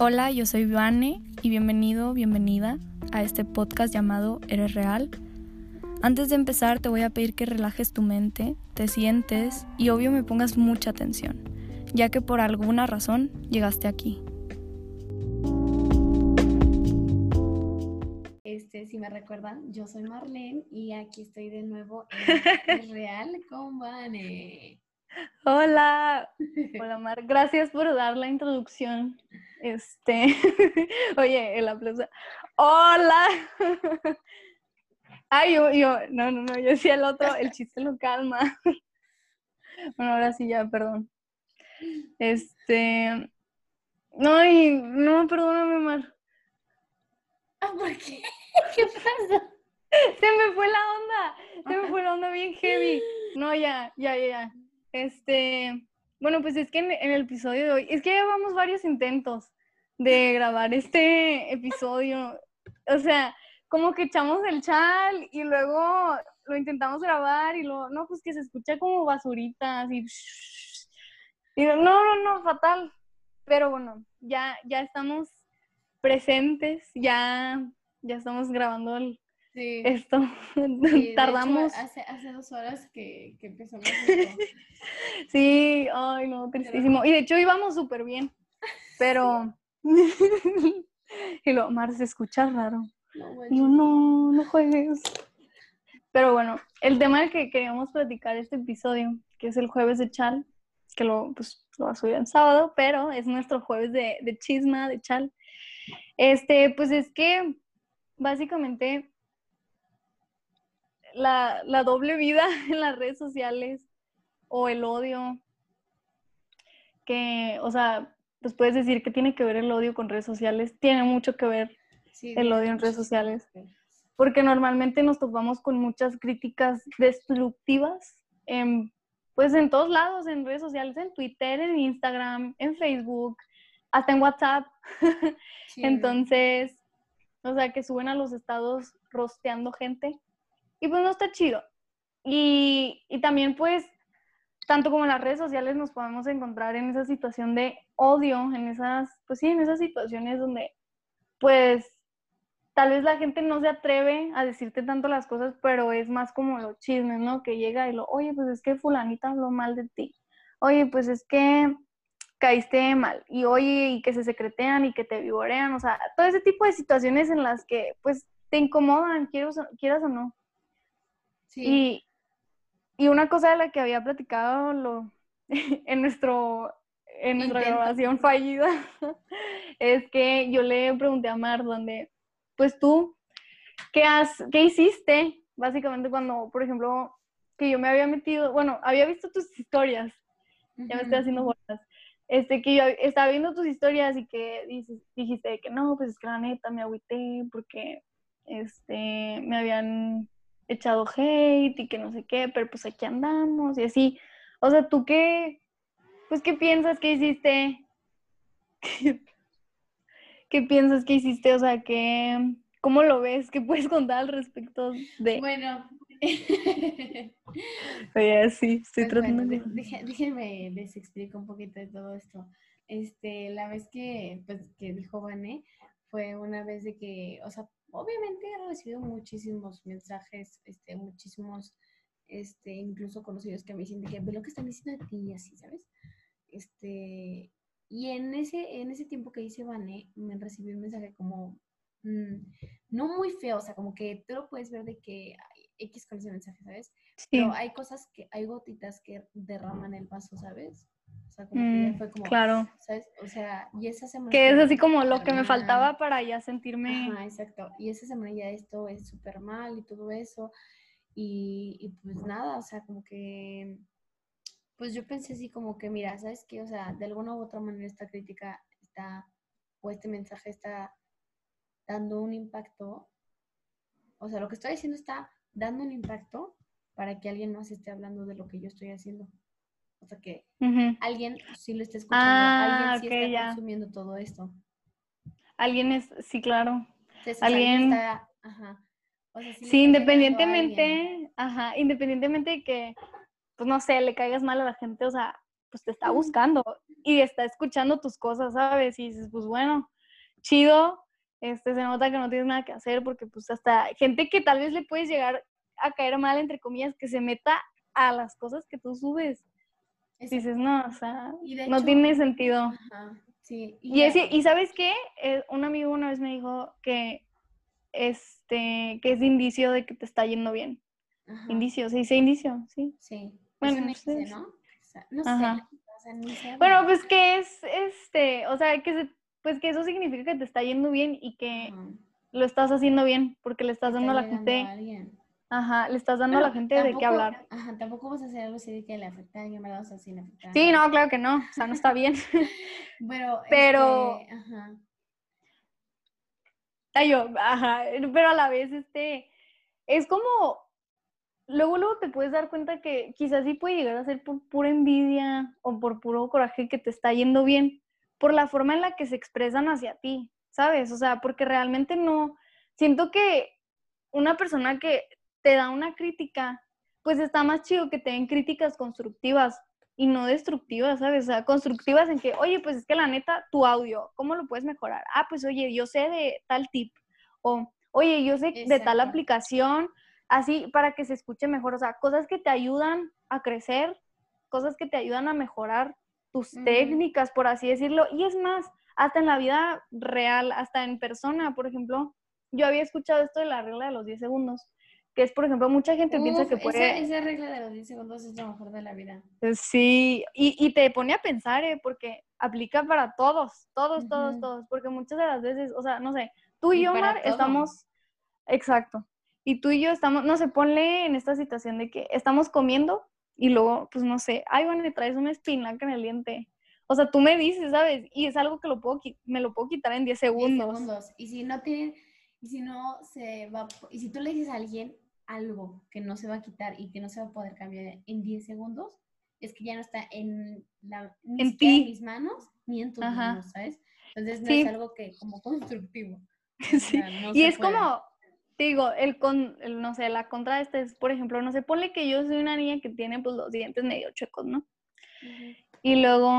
Hola, yo soy Vane y bienvenido, bienvenida a este podcast llamado Eres Real. Antes de empezar te voy a pedir que relajes tu mente, te sientes y obvio me pongas mucha atención, ya que por alguna razón llegaste aquí. Este, si me recuerdan, yo soy Marlene y aquí estoy de nuevo en Eres Real con Vane. Hola, hola Mar, gracias por dar la introducción. Este, oye, el aplauso. Hola. Ay, yo, yo, no, no, no, yo decía el otro, el chiste lo calma. Bueno, ahora sí ya, perdón. Este, no, y, no, perdóname, Mar. Ah, ¿por qué? ¿Qué pasa? Se me fue la onda, se me fue la onda bien heavy. No, ya, ya, ya, ya. Este, bueno, pues es que en, el episodio de hoy, es que llevamos varios intentos de grabar este episodio. O sea, como que echamos el chal y luego lo intentamos grabar y luego, no, pues que se escucha como basuritas y, y no, no, no, fatal. Pero bueno, ya, ya estamos presentes, ya, ya estamos grabando el, Sí. esto. sí, Tardamos. hecho, hace, hace dos horas que, que empezamos. Sí, ay, no, tristísimo. Y de hecho íbamos súper bien, pero... y lo, Mar, se escucha raro. No, yo, no, no juegues. Pero bueno, el tema del que queríamos platicar este episodio, que es el jueves de Chal, que lo, pues, lo va a subir en sábado, pero es nuestro jueves de, de chisma, de Chal. Este, pues es que básicamente la, la doble vida en las redes sociales o el odio, que, o sea, pues puedes decir que tiene que ver el odio con redes sociales, tiene mucho que ver Sí, el odio en redes sociales. porque normalmente nos topamos con muchas críticas destructivas en, pues en todos lados, en redes sociales, en Twitter, en Instagram, en Facebook, hasta en WhatsApp. Sí, Entonces, o sea, que suben a los estados rosteando gente. Y pues no está chido. Y, y también pues, tanto como en las redes sociales nos podemos encontrar en esa situación de odio, en esas, pues sí, en esas situaciones donde pues tal vez la gente no se atreve a decirte tanto las cosas, pero es más como los chismes, ¿no? Que llega y lo, oye, pues es que fulanita habló mal de ti. Oye, pues es que caíste mal. Y oye, y que se secretean y que te vivorean. O sea, todo ese tipo de situaciones en las que, pues, te incomodan, quieras, quieras o no. Sí. Y, y una cosa de la que había platicado lo, en, nuestro, en nuestra Intento. grabación fallida es que yo le pregunté a Mar donde, pues tú, ¿qué, has, ¿qué hiciste? Básicamente cuando, por ejemplo, que yo me había metido, bueno, había visto tus historias, ya me estoy haciendo bolas, este, que yo estaba viendo tus historias y que dices, dijiste que no, pues es que la neta me agüité porque este, me habían echado hate y que no sé qué, pero pues aquí andamos y así. O sea, ¿tú qué, pues qué piensas que hiciste? ¿Qué piensas que hiciste? O sea, ¿qué, ¿cómo lo ves? ¿Qué puedes contar al respecto de...? Bueno. Oye, sí, estoy Pues tratando bueno, de... déjenme les explico un poquito de todo esto. Este, la vez que, pues, que dijo Vané fue una vez de que, o sea, obviamente he recibido muchísimos mensajes, este, muchísimos, este, incluso conocidos que me dicen de que ve lo que están diciendo de ti y así, ¿sabes? Este, y en ese, en ese tiempo que hice Vané, me recibí un mensaje como, mm, no muy feo, o sea, como que tú lo puedes ver de que hay X con ese mensaje, ¿sabes? Sí, Pero hay cosas que, hay gotitas que derraman el vaso, ¿sabes? O sea, como que ya Mm, fue como, claro. ¿sabes? O sea, y esa semana... Que es así como lo que me faltaba para ya sentirme... Ajá, exacto. Y esa semana ya esto es súper mal y todo eso. Y, y pues nada, o sea, como que... Pues yo pensé así como que, mira, ¿sabes qué? O sea, de alguna u otra manera esta crítica está, o este mensaje está dando un impacto. O sea, lo que estoy diciendo está dando un impacto para que alguien más esté hablando de lo que yo estoy haciendo. O sea, que alguien sí lo está escuchando, Ah, alguien sí está ya. consumiendo todo esto. Alguien es, sí, claro. Entonces, alguien está, ajá. O sea, sí Sí, independientemente, ajá, independientemente de que, pues no sé, le caigas mal a la gente, o sea, pues te está buscando y está escuchando tus cosas, ¿sabes? Y dices, pues bueno, chido, este, se nota que no tienes nada que hacer porque pues hasta gente que tal vez le puedes llegar a caer mal, entre comillas, que se meta a las cosas que tú subes. Dices, no, o sea, no tiene sentido. Ajá, sí. Y, y, ¿sabes qué? Eh, un amigo una vez me dijo que, este, que es indicio de que te está yendo bien. Indicio, ¿se dice indicio? Sí. Sí. Bueno, no sé. ¿no? no sé. bueno, pues que es, este, o sea, que pues que eso significa que te está yendo bien y que lo estás haciendo bien, porque le estás dando la gente Ajá, le estás dando a la gente de qué hablar. Ajá, tampoco vas a hacer algo así de que le afecta a ¿verdad? O sea, sin afectar. Sí, no, claro que no, o sea, no está bien. pero, pero, este, ajá. Ay, yo, ajá, pero a la vez, este, es como, luego, luego te puedes dar cuenta que quizás sí puede llegar a ser por pura envidia o por puro coraje que te está yendo bien, por la forma en la que se expresan hacia ti, ¿sabes? O sea, porque realmente no, siento que una persona que te da una crítica, pues está más chido que te den críticas constructivas y no destructivas, ¿sabes? O sea, constructivas en que, oye, pues es que la neta, tu audio, ¿cómo lo puedes mejorar? Ah, pues oye, yo sé de tal tip, o oye, yo sé de tal aplicación, así para que se escuche mejor, o sea, cosas que te ayudan a crecer, cosas que te ayudan a mejorar tus técnicas, por así decirlo, y es más, hasta en la vida real, hasta en persona, por ejemplo, yo había escuchado esto de la regla de los 10 segundos, que es, por ejemplo, mucha gente piensa que puede... Esa, regla de los 10 segundos es lo mejor de la vida. Eh, sí, y, y te pone a pensar, ¿eh? Porque aplica para todos, todos, todos, todos, porque muchas de las veces, o sea, no sé, tú y, yo, Omar, estamos... Exacto. Y tú y yo estamos, no sé, ponle en esta situación de que estamos comiendo y luego, pues no sé, ay, bueno, me traes una espinaca en el diente. O sea, tú me dices, ¿sabes? Y es algo que lo puedo, me lo puedo quitar en 10 segundos. 10 segundos. Y si no tienen, y si no se va, y si tú le dices a alguien, algo que no se va a quitar y que no se va a poder cambiar en 10 segundos, es que ya no está en, la, ni en, ti. mis manos ni en tus manos, ¿sabes? Entonces no es algo que como constructivo. Sí. y es como, digo, el con, no sé, la contra de este es, por ejemplo, no sé, ponle que yo soy una niña que tiene pues los dientes medio chuecos, ¿no? Y luego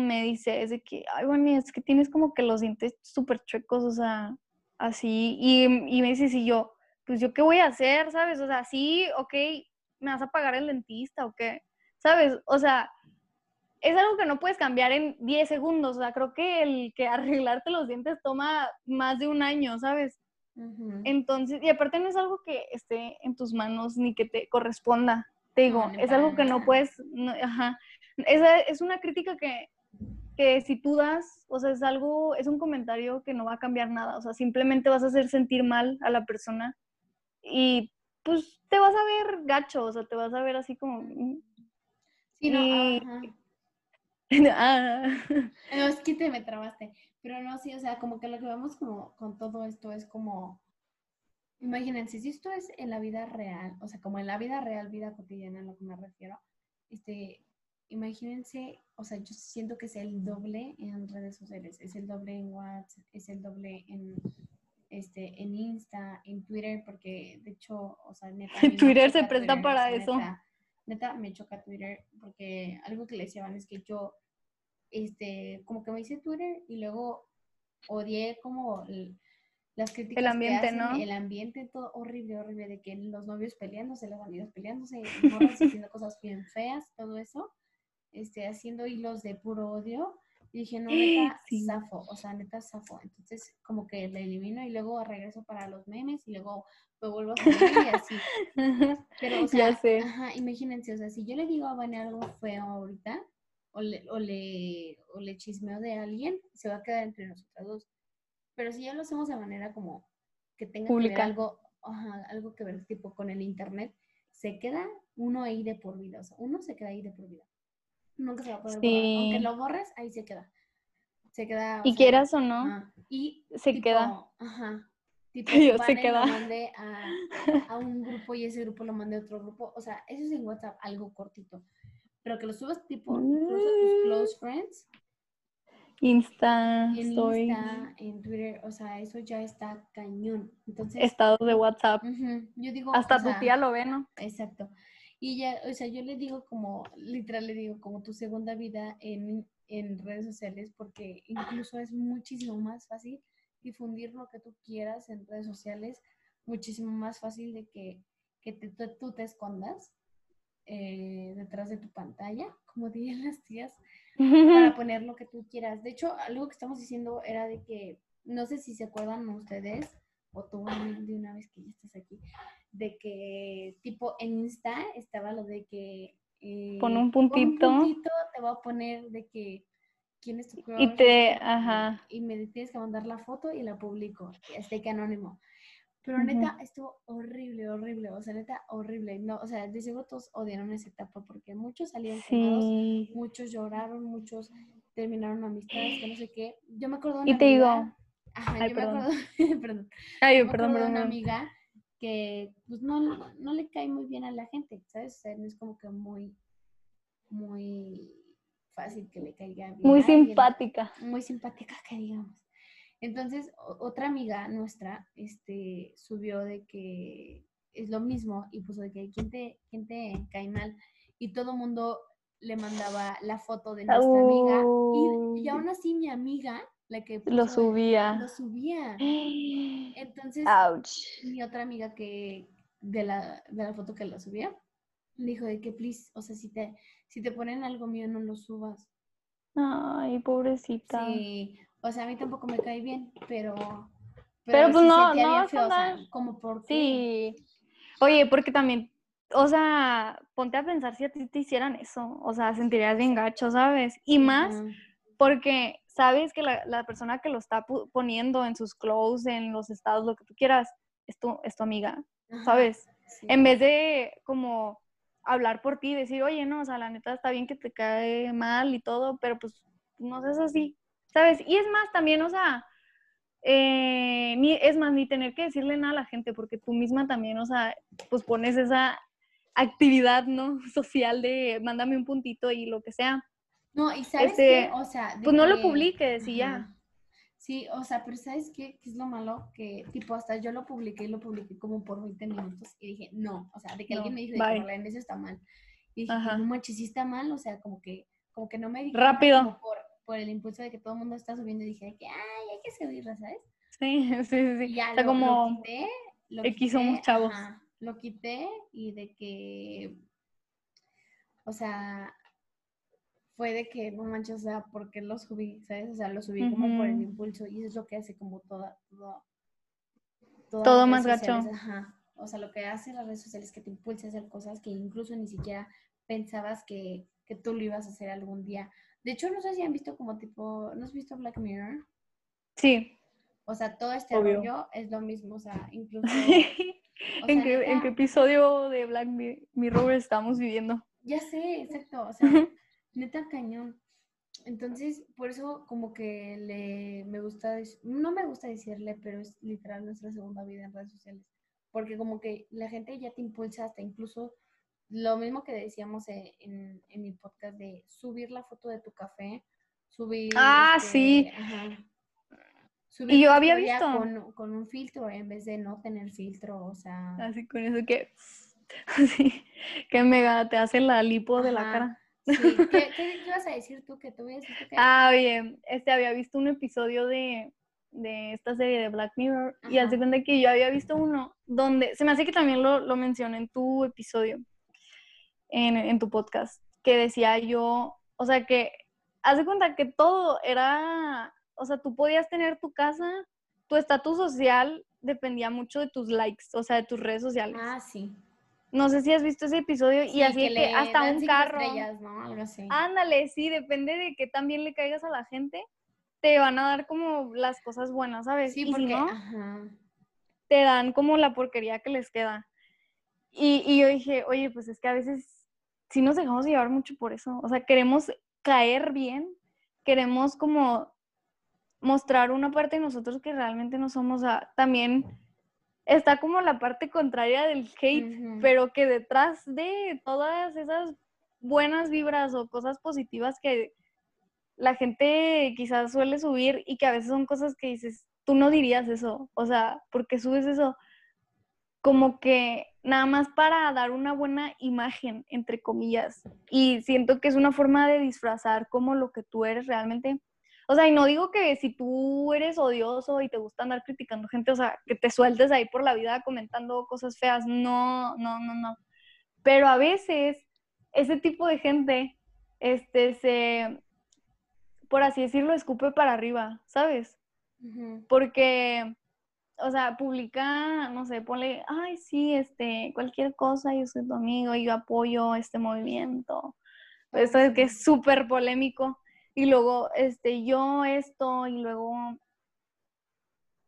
me dice, es de que, ay, bueno, es que tienes como que los dientes súper chuecos, o sea, así, y, y me dice, si yo, pues yo qué voy a hacer, ¿sabes? O sea, sí, ok, me vas a pagar el dentista o qué, ¿sabes? O sea, es algo que no puedes cambiar en 10 segundos, o sea, creo que el que arreglarte los dientes toma más de un año, ¿sabes? Entonces, y aparte no es algo que esté en tus manos ni que te corresponda, te digo, es algo que no puedes, ajá, Esa es una crítica que, que si tú das, o sea, es algo, es un comentario que no va a cambiar nada, o sea, simplemente vas a hacer sentir mal a la persona y pues te vas a ver gacho, o sea, te vas a ver así como... Mm. Sí, no, ah. No, es que te me trabaste. Pero no, sí, o sea, como que lo que vemos como con todo esto es como, imagínense, si esto es en la vida real, o sea, como en la vida real, vida cotidiana, a lo que me refiero, este, imagínense, o sea, yo siento que es el doble en redes sociales, es el doble en WhatsApp, es el doble en este, en Insta, en Twitter, porque de hecho, o sea, neta. Twitter se presta para eso. Neta, me choca Twitter, porque algo que le decían es que yo, este, como que me hice Twitter y luego odié como las críticas. El ambiente, ¿no? El ambiente, todo horrible, horrible, de que los novios peleándose, los amigos peleándose, haciendo cosas bien feas, todo eso, este, haciendo hilos de puro odio. Y dije, no, neta, zafo, o sea, neta, zafo. Entonces, como que la elimino y luego regreso para los memes y luego me vuelvo a subir y así. Pero, o sea, Ajá, imagínense, o sea, si yo le digo a Vane algo feo ahorita, o le, o, le, o le chismeo de alguien, se va a quedar entre nosotras dos. Pero si ya lo hacemos de manera como que tenga que ver algo, ajá, algo que ver tipo con el internet, se queda uno ahí de por vida, o sea, uno se queda ahí de por vida nunca se va a poder borrar. Aunque lo borres, ahí se queda. Se queda. Y quieras o no, y se queda. Ajá. Tipo, se queda. Lo mandé a, a, un grupo y ese grupo lo mandé a otro grupo. O sea, eso es en WhatsApp, algo cortito. Pero que lo subas tipo incluso a tus close friends. Insta, en Insta, en Twitter, o sea, eso ya está cañón. Entonces, estados de WhatsApp. Yo digo, hasta tu tía lo ve, ¿no? Exacto. Y ya, o sea, yo le digo como, literal le digo como tu segunda vida en, en redes sociales, porque incluso es muchísimo más fácil difundir lo que tú quieras en redes sociales, muchísimo más fácil de que, que te- tú, tú te escondas eh, detrás de tu pantalla, como dirían las tías, para poner lo que tú quieras. De hecho, algo que estamos diciendo era de que, no sé si se acuerdan ustedes, o tú de una vez que ya estás aquí, de que tipo en Insta estaba lo de que... eh, Pon un puntito. puntito, te va a poner de que... ¿Quién es tu crush? Y te- ajá. Y me tienes que mandar la foto y la publico. Este que anónimo. Pero neta, estuvo horrible, horrible. O sea, neta, horrible. No, o sea, de seguro todos odiaron esa etapa porque muchos salieron quemados Sí. muchos lloraron, muchos terminaron amistades, que no sé qué. Yo me acuerdo de una Y te digo, Ajá, Ay, yo perdón. me acuerdo, perdón, ay, yo me perdón, acuerdo de perdón. una amiga que pues no, no le cae muy bien a la gente, ¿sabes? O sea, no es como que muy, muy fácil que le caiga bien. Muy alguien simpática. muy simpática que digamos. Entonces, otra amiga nuestra este, subió de que es lo mismo y puso de que quién te, quién te cae mal. Y todo el mundo le mandaba la foto de nuestra amiga. Y, y aún así mi amiga, la que Lo subía. lo subía. Entonces, Ouch. mi otra amiga que de la, de la foto que la subía, dijo de que, please, o sea, si te, si te ponen algo mío, no lo subas. Ay, pobrecita. Sí, o sea, a mí tampoco me cae bien, pero... Pero, pues, sí no- no a o sea, como por. Sí. Oye, porque también, o sea, ponte a pensar si a ti te hicieran eso. O sea, sentirías bien gacho, ¿sabes? Y más porque sabes que la, la persona que lo está poniendo en sus clothes, en los estados, lo que tú quieras, es tu, es tu amiga, ¿sabes? sí. En vez de como hablar por ti, decir, oye, no, o sea, la neta está bien que te cae mal y todo, pero pues no seas así, ¿sabes? Y es más, también, o sea, eh, ni, es más, ni tener que decirle nada a la gente, porque tú misma también, o sea, pues pones esa actividad, ¿no? Social de mándame un puntito y lo que sea. No, y sabes este, qué, o sea... Pues no lo que- publiques y ya. Sí, o sea, pero ¿sabes qué? ¿Qué es lo malo? Que, tipo, hasta yo lo publiqué y lo publiqué como por 20 minutos y dije, no, o sea, de que No, alguien me dijo, de que eso está mal. Y dije, Ajá. no manches, sí está mal, o sea, como que, como que no me di cuenta Rápido. por, por el impulso de que todo el mundo está subiendo y dije, que, ay, hay que subirla, ¿sabes? Sí, sí, sí. Y ya o sea, lo, como lo quité, lo X somos quité, chavos. ajá, lo quité y de que, o sea, fue de que, no manches, o sea, ¿por qué lo subí? ¿Sabes? O sea, lo subí como por el impulso y eso es lo que hace como toda, Todo más gacho. Ajá. O sea, lo que hace las redes sociales es que te impulsa a hacer cosas que incluso ni siquiera pensabas que, que tú lo ibas a hacer algún día. De hecho, no sé si han visto como tipo, ¿no has visto Black Mirror? sí. O sea, todo este Obvio. rollo es lo mismo, o sea, incluso... o ¿En, sea, qué, en neta, qué episodio de Black Mi- Mirror estamos viviendo? Ya sé, exacto, o sea, neta cañón. Entonces, por eso como que le me gusta, no me gusta decirle, pero es literal nuestra segunda vida en redes sociales. Porque como que la gente ya te impulsa hasta incluso lo mismo que decíamos en, en, en mi podcast de subir la foto de tu café, subir... Ah, este, sí. ajá, Y yo había visto. Con, con un filtro en vez de no tener filtro, o sea... Así con eso que, así, que mega te hace la lipo de la cara. Sí, ¿qué, qué, qué ibas a decir tú? Que visto que... Ah, oye, este había visto un episodio de, de esta serie de Black Mirror y hace Ajá. cuenta que yo había visto uno donde, se me hace que también lo, lo mencioné en tu episodio, en, en tu podcast, que decía yo, o sea que, haz de cuenta que todo era, o sea, tú podías tener tu casa, tu estatus social dependía mucho de tus likes, o sea, de tus redes sociales. Ah, sí. No sé si has visto ese episodio Sí, y así que hasta un carro. ¿no? Algo así. Ándale, sí, depende de que también le caigas a la gente, te van a dar como las cosas buenas, ¿sabes? sí, y porque... si no, Ajá. te dan como la porquería que les queda. Y, y yo dije, oye, pues es que a veces sí nos dejamos llevar mucho por eso. O sea, queremos caer bien, queremos como mostrar una parte de nosotros que realmente no somos. O sea, también está como la parte contraria del hate, pero que detrás de todas esas buenas vibras o cosas positivas que la gente quizás suele subir y que a veces son cosas que dices, tú no dirías eso, o sea, porque subes eso? como que nada más para dar una buena imagen, entre comillas. Y siento que es una forma de disfrazar como lo que tú eres realmente. O sea, y no digo que si tú eres odioso y te gusta andar criticando gente, o sea, que te sueltes ahí por la vida comentando cosas feas. No, no, no, no. Pero a veces ese tipo de gente, este, se, por así decirlo, escupe para arriba, ¿sabes? Porque o sea, publica, no sé, ponle, ay, sí, este, cualquier cosa, yo soy tu amigo, y yo apoyo este movimiento. Esto es que es súper polémico. Y luego, este, yo esto, y luego,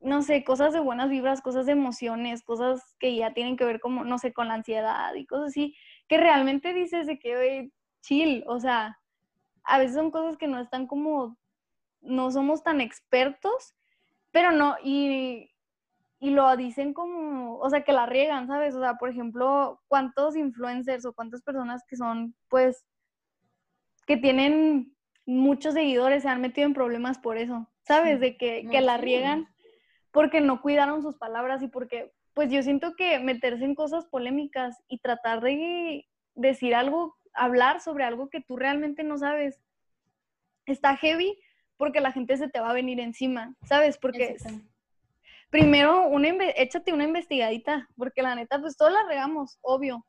no sé, cosas de buenas vibras, cosas de emociones, cosas que ya tienen que ver como, no sé, con la ansiedad y cosas así, que realmente dices de que, oye, chill, o sea, a veces son cosas que no están como, no somos tan expertos, pero no, y y lo dicen como, o sea, que la riegan, ¿sabes? O sea, por ejemplo, ¿cuántos influencers o cuántas personas que son, pues, que tienen muchos seguidores se han metido en problemas por eso, ¿sabes? De que, que la riegan porque no cuidaron sus palabras y porque, pues yo siento que meterse en cosas polémicas y tratar de decir algo, hablar sobre algo que tú realmente no sabes, está heavy porque la gente se te va a venir encima, ¿sabes? Porque primero una échate una investigadita, porque la neta, pues todos la regamos, obvio.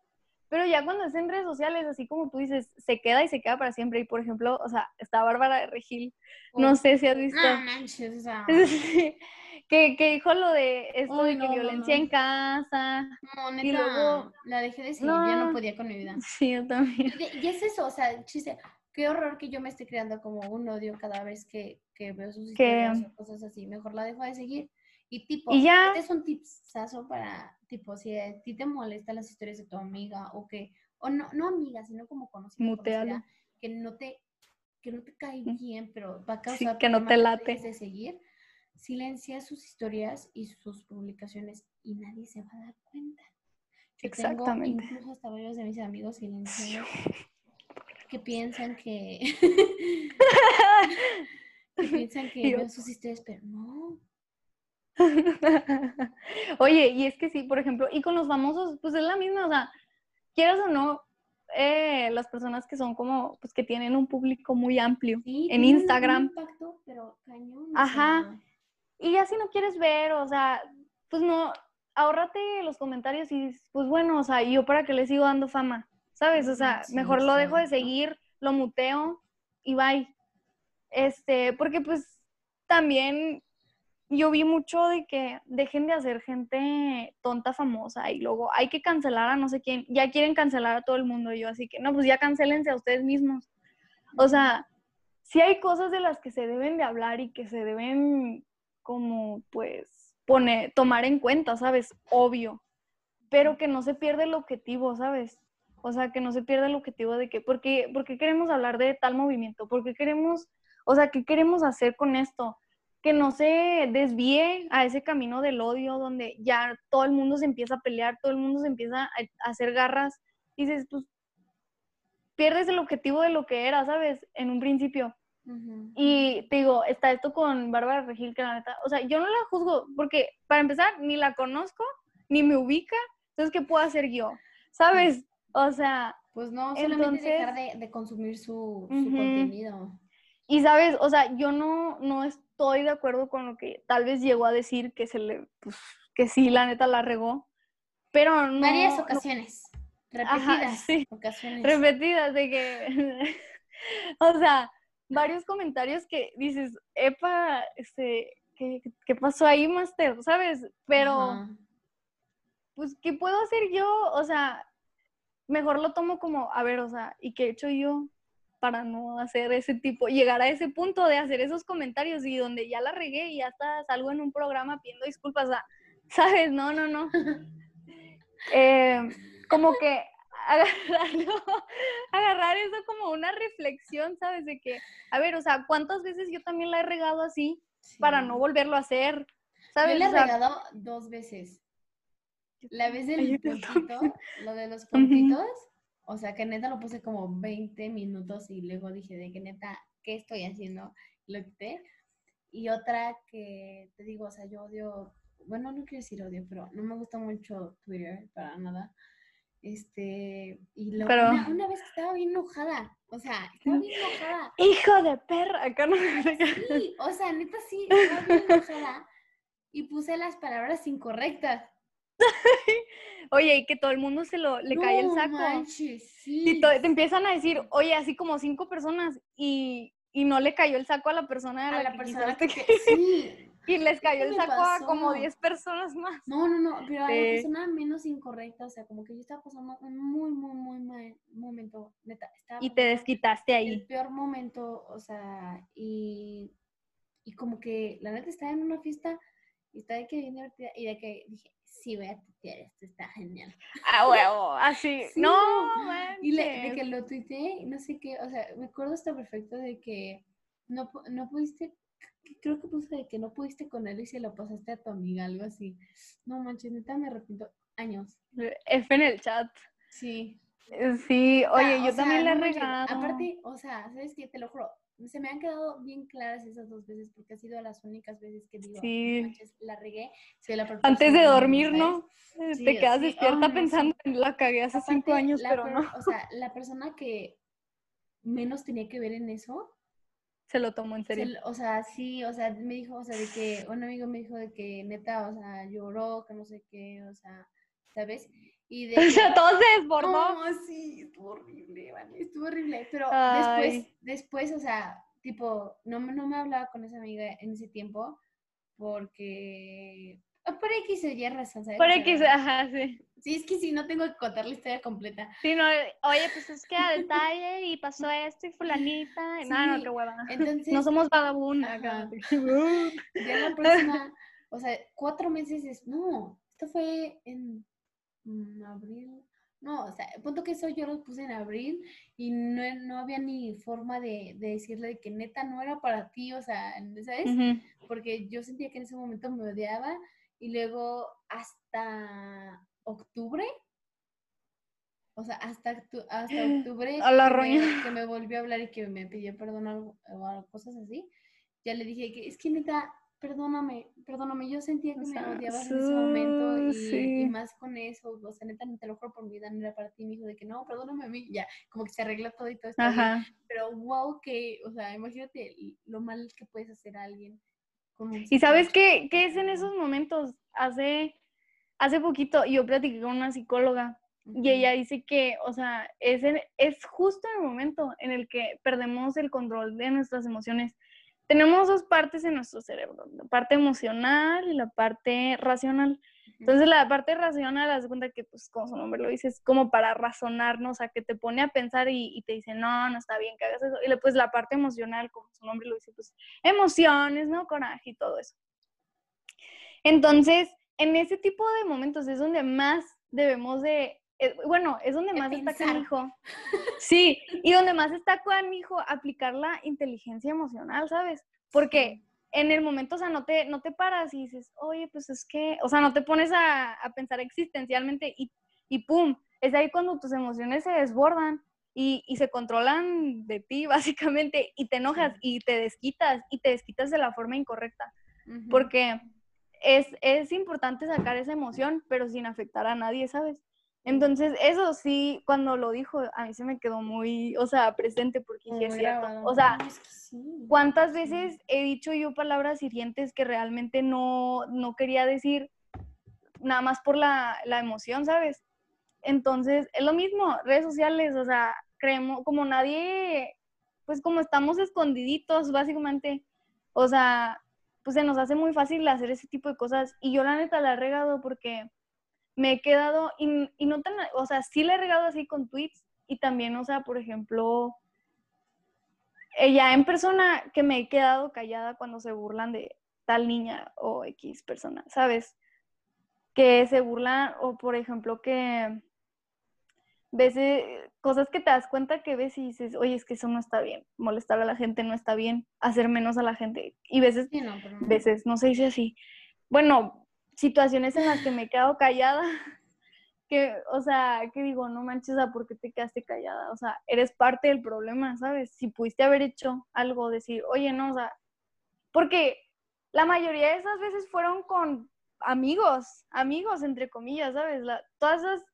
Pero ya cuando es en redes sociales, así como tú dices, se queda y se queda para siempre. Y por ejemplo, o sea, está Bárbara de Regil. No sé si has visto. No manches, o sea. que, que dijo lo de esto de que violencia en casa. No, neta, y luego, la dejé de seguir, ya no podía con mi vida. Sí, yo también. Y, y es eso, o sea, chiste, qué horror que yo me esté creando como un odio cada vez que, que veo sus historias o cosas así. Mejor la dejo de seguir y tipo, y ya... este es un tipsazo para, tipo, si a ti te molestan las historias de tu amiga o que, o no, no amiga, sino como conocida, que no te, que no te cae bien, pero va a causar que no te late. de seguir, silencia sus historias y sus publicaciones y nadie se va a dar cuenta. Exactamente. incluso hasta varios de mis amigos silenciados que piensan que, que piensan que veo sus historias, pero no, Oye, y es que sí, por ejemplo, y con los famosos, pues es la misma, o sea, quieras o no, eh, las personas que son como, pues que tienen un público muy amplio en Instagram. impacto, pero cañón. Ajá. Y ya si no quieres ver, o sea, pues no, ahórrate los comentarios y pues bueno, o sea, yo para que le sigo dando fama, ¿sabes? O sea, mejor lo dejo de seguir, lo muteo y bye. Este, porque pues también yo vi mucho de que dejen de hacer gente tonta famosa y luego hay que cancelar a no sé quién, ya quieren cancelar a todo el mundo yo así que no, pues ya cancelense a ustedes mismos. O sea, sí hay cosas de las que se deben de hablar y que se deben como pues poner, tomar en cuenta, ¿sabes? Obvio, pero que no se pierda el objetivo, ¿sabes? O sea, que no se pierda el objetivo de que, ¿por qué, ¿por qué queremos hablar de tal movimiento? ¿Por qué queremos, o sea, qué queremos hacer con esto? Que no se desvíe a ese camino del odio donde ya todo el mundo se empieza a pelear, todo el mundo se empieza a, hacer garras y dices, pues pierdes el objetivo de lo que era, ¿sabes? En un principio. Y te digo, está esto con Bárbara Regil, que la neta, o sea, yo no la juzgo, porque para empezar, ni la conozco, ni me ubica, entonces, ¿qué puedo hacer yo? ¿Sabes? O sea... Pues no, solamente dejar de, consumir su, contenido. Y sabes, o sea, yo no, no, es, estoy de acuerdo con lo que tal vez llegó a decir que se le, pues, que sí, la neta la regó, pero no. Varias ocasiones. repetidas sí, ocasiones. Repetidas, de que, o sea, varios comentarios que dices, epa, este, ¿qué, qué pasó ahí, Master? ¿Sabes? Pero, pues, ¿qué puedo hacer yo? O sea, mejor lo tomo como, a ver, o sea, ¿y qué he hecho yo? Para no hacer ese tipo, llegar a ese punto de hacer esos comentarios y donde ya la regué y ya hasta salgo en un programa pidiendo disculpas, ¿sabes? No, no, no. Eh, como que agarrarlo, agarrar eso como una reflexión, ¿sabes? De que, a ver, o sea, ¿cuántas veces yo también la he regado así para no volverlo a hacer? ¿Sabes? Yo le he regado dos veces. La vez del puntito, lo de los puntitos, o sea, que neta lo puse como 20 minutos y luego dije de que neta, ¿qué estoy haciendo? Lo quité. Y otra que te digo, o sea, yo odio bueno, no quiero decir odio, pero no me gusta mucho Twitter para nada. Este, y lo, Pero- una, una vez estaba bien enojada, o sea, estaba bien enojada. Hijo de perra, acá no Sí, o sea, neta sí, estaba bien enojada y puse las palabras incorrectas. Oye, y que todo el mundo se lo le cae el saco. manches, sí. Y te empiezan a decir, oye, así como cinco personas y, y no le cayó el saco a la persona a la, a la que persona que, que- sí. y les cayó ¿Qué el saco a como pasó? 10 personas más. No, no, no, pero a la Sí. persona menos incorrecta, o sea, como que yo estaba pasando un muy, muy, muy mal momento, neta. Estaba Y te desquitaste el ahí. peor momento, o sea, y, y como que la neta estaba en una fiesta y estaba de que bien divertida y de que dije, sí, voy a tuitear esto, está genial. Ah, huevo, así. Sí, no, Y le- de que lo tuiteé no sé qué, o sea, me acuerdo hasta perfecto de que no, no pudiste, creo que puse de que no pudiste con él y se lo pasaste a tu amiga, algo así. No manches, neta me arrepiento años. F en el chat. Sí. Eh, Sí, oye, yo sea, también le he no regado. Aparte, o sea, ¿sabes qué? Te lo juro, se me han quedado bien claras esas dos veces porque ha sido las únicas veces que digo, Sí. "No manches, la regué, soy la peor Antes de del mundo", dormir. ¿no? Eh, Sí, te quedas sí, despierta no, pensando en la cagué hace cinco años, pero per- no. O sea, la persona que menos tenía que ver en eso, Se lo tomó en se serio. o sea, sí, o sea, me dijo, o sea, de que un amigo me dijo de que neta, o sea, lloró, que no sé qué, o sea, ¿sabes? Y de O sea, todo se desbordó. no, sí, estuvo horrible, Vane, estuvo horrible. Pero Ay. después, después, o sea, tipo, no, me- no me hablaba con esa amiga en ese tiempo porque... ah, Por X o Y razón, ¿sabes? Por X, ajá, sí. Sí, es que sí, no tengo que contar la historia completa. Sí, no, oye, pues es que a detalle y pasó esto y fulanita. y- No, no, Sí, qué hueva. Entonces, No somos vagabundas. Acá. ya la próxima, o sea, cuatro meses es... No, esto fue en abril. No, o sea, el punto que eso yo lo puse en abril y no, no había ni forma de, de decirle de que neta no era para ti, o sea, ¿sabes? Porque yo sentía que en ese momento me odiaba y luego hasta octubre, o sea, hasta, hasta octubre A la que, me, que me volvió a hablar y que me pidió perdón o cosas así, ya le dije que es que neta, perdóname, perdóname, yo sentía que O me sea, odiabas en ese momento y, sí, y más con eso, o sea, neta, te lo juro por mi vida, no era para ti, me dijo de que no, perdóname a mí, ya, como que se arregla todo y todo está bien, pero wow, que, o sea, imagínate lo mal que puedes hacer a alguien. con un ¿Y sabes qué, qué es en esos momentos? Hace, hace poquito yo platiqué con una psicóloga y ella dice que, o sea, es, en- es justo el momento en el que perdemos el control de nuestras emociones. Tenemos dos partes en nuestro cerebro, la parte emocional y la parte racional. Entonces la parte racional, haz cuenta que, pues, como su nombre lo dice, es como para razonarnos, o sea, que te pone a pensar y, y te dice, no, no está bien que hagas eso. Y pues la parte emocional, como su nombre lo dice, pues, emociones, ¿no? Coraje y todo eso. Entonces, en ese tipo de momentos es donde más debemos de, eh, bueno, es donde De más está pensar. canijo. Sí, y donde más está canijo aplicar la inteligencia emocional, ¿sabes? Porque en el momento, o sea, no te, no te paras y dices, oye, pues es que, o sea, no te pones a, a pensar existencialmente y, y pum, es ahí cuando tus emociones se desbordan y, y se controlan de ti, básicamente, y te enojas Sí. y te desquitas y te desquitas de la forma incorrecta, porque es, es importante sacar esa emoción, pero sin afectar a nadie, ¿sabes? Entonces, eso sí, cuando lo dijo, a mí se me quedó muy, o sea, presente porque es muy cierto. grabado. O sea, No, es que sí. ¿Cuántas veces he dicho yo palabras hirientes que realmente no, no quería decir nada más por la, la emoción, ¿sabes? Entonces, es lo mismo, redes sociales, o sea, creemos, como nadie, pues como estamos escondiditos, básicamente, o sea, pues se nos hace muy fácil hacer ese tipo de cosas. Y yo la neta la he regado porque me he quedado, y, y no tan, o sea, sí la he regado así con tweets y también, o sea, por ejemplo, eh, ya en persona que me he quedado callada cuando se burlan de tal niña o X persona, ¿sabes? Que se burlan o por ejemplo que ves eh, cosas que te das cuenta que ves y dices, oye, es que eso no está bien, molestar a la gente no está bien, hacer menos a la gente. Y veces, Sí, no, pero veces, no se dice así. Bueno, situaciones en las que me he quedado callada, que, o sea, que digo, no manches, sea, ¿por qué te quedaste callada? O sea, eres parte del problema, ¿sabes? Si pudiste haber hecho algo, decir, oye, no, o sea, porque la mayoría de esas veces fueron con amigos, amigos, entre comillas, ¿sabes? La, todas esas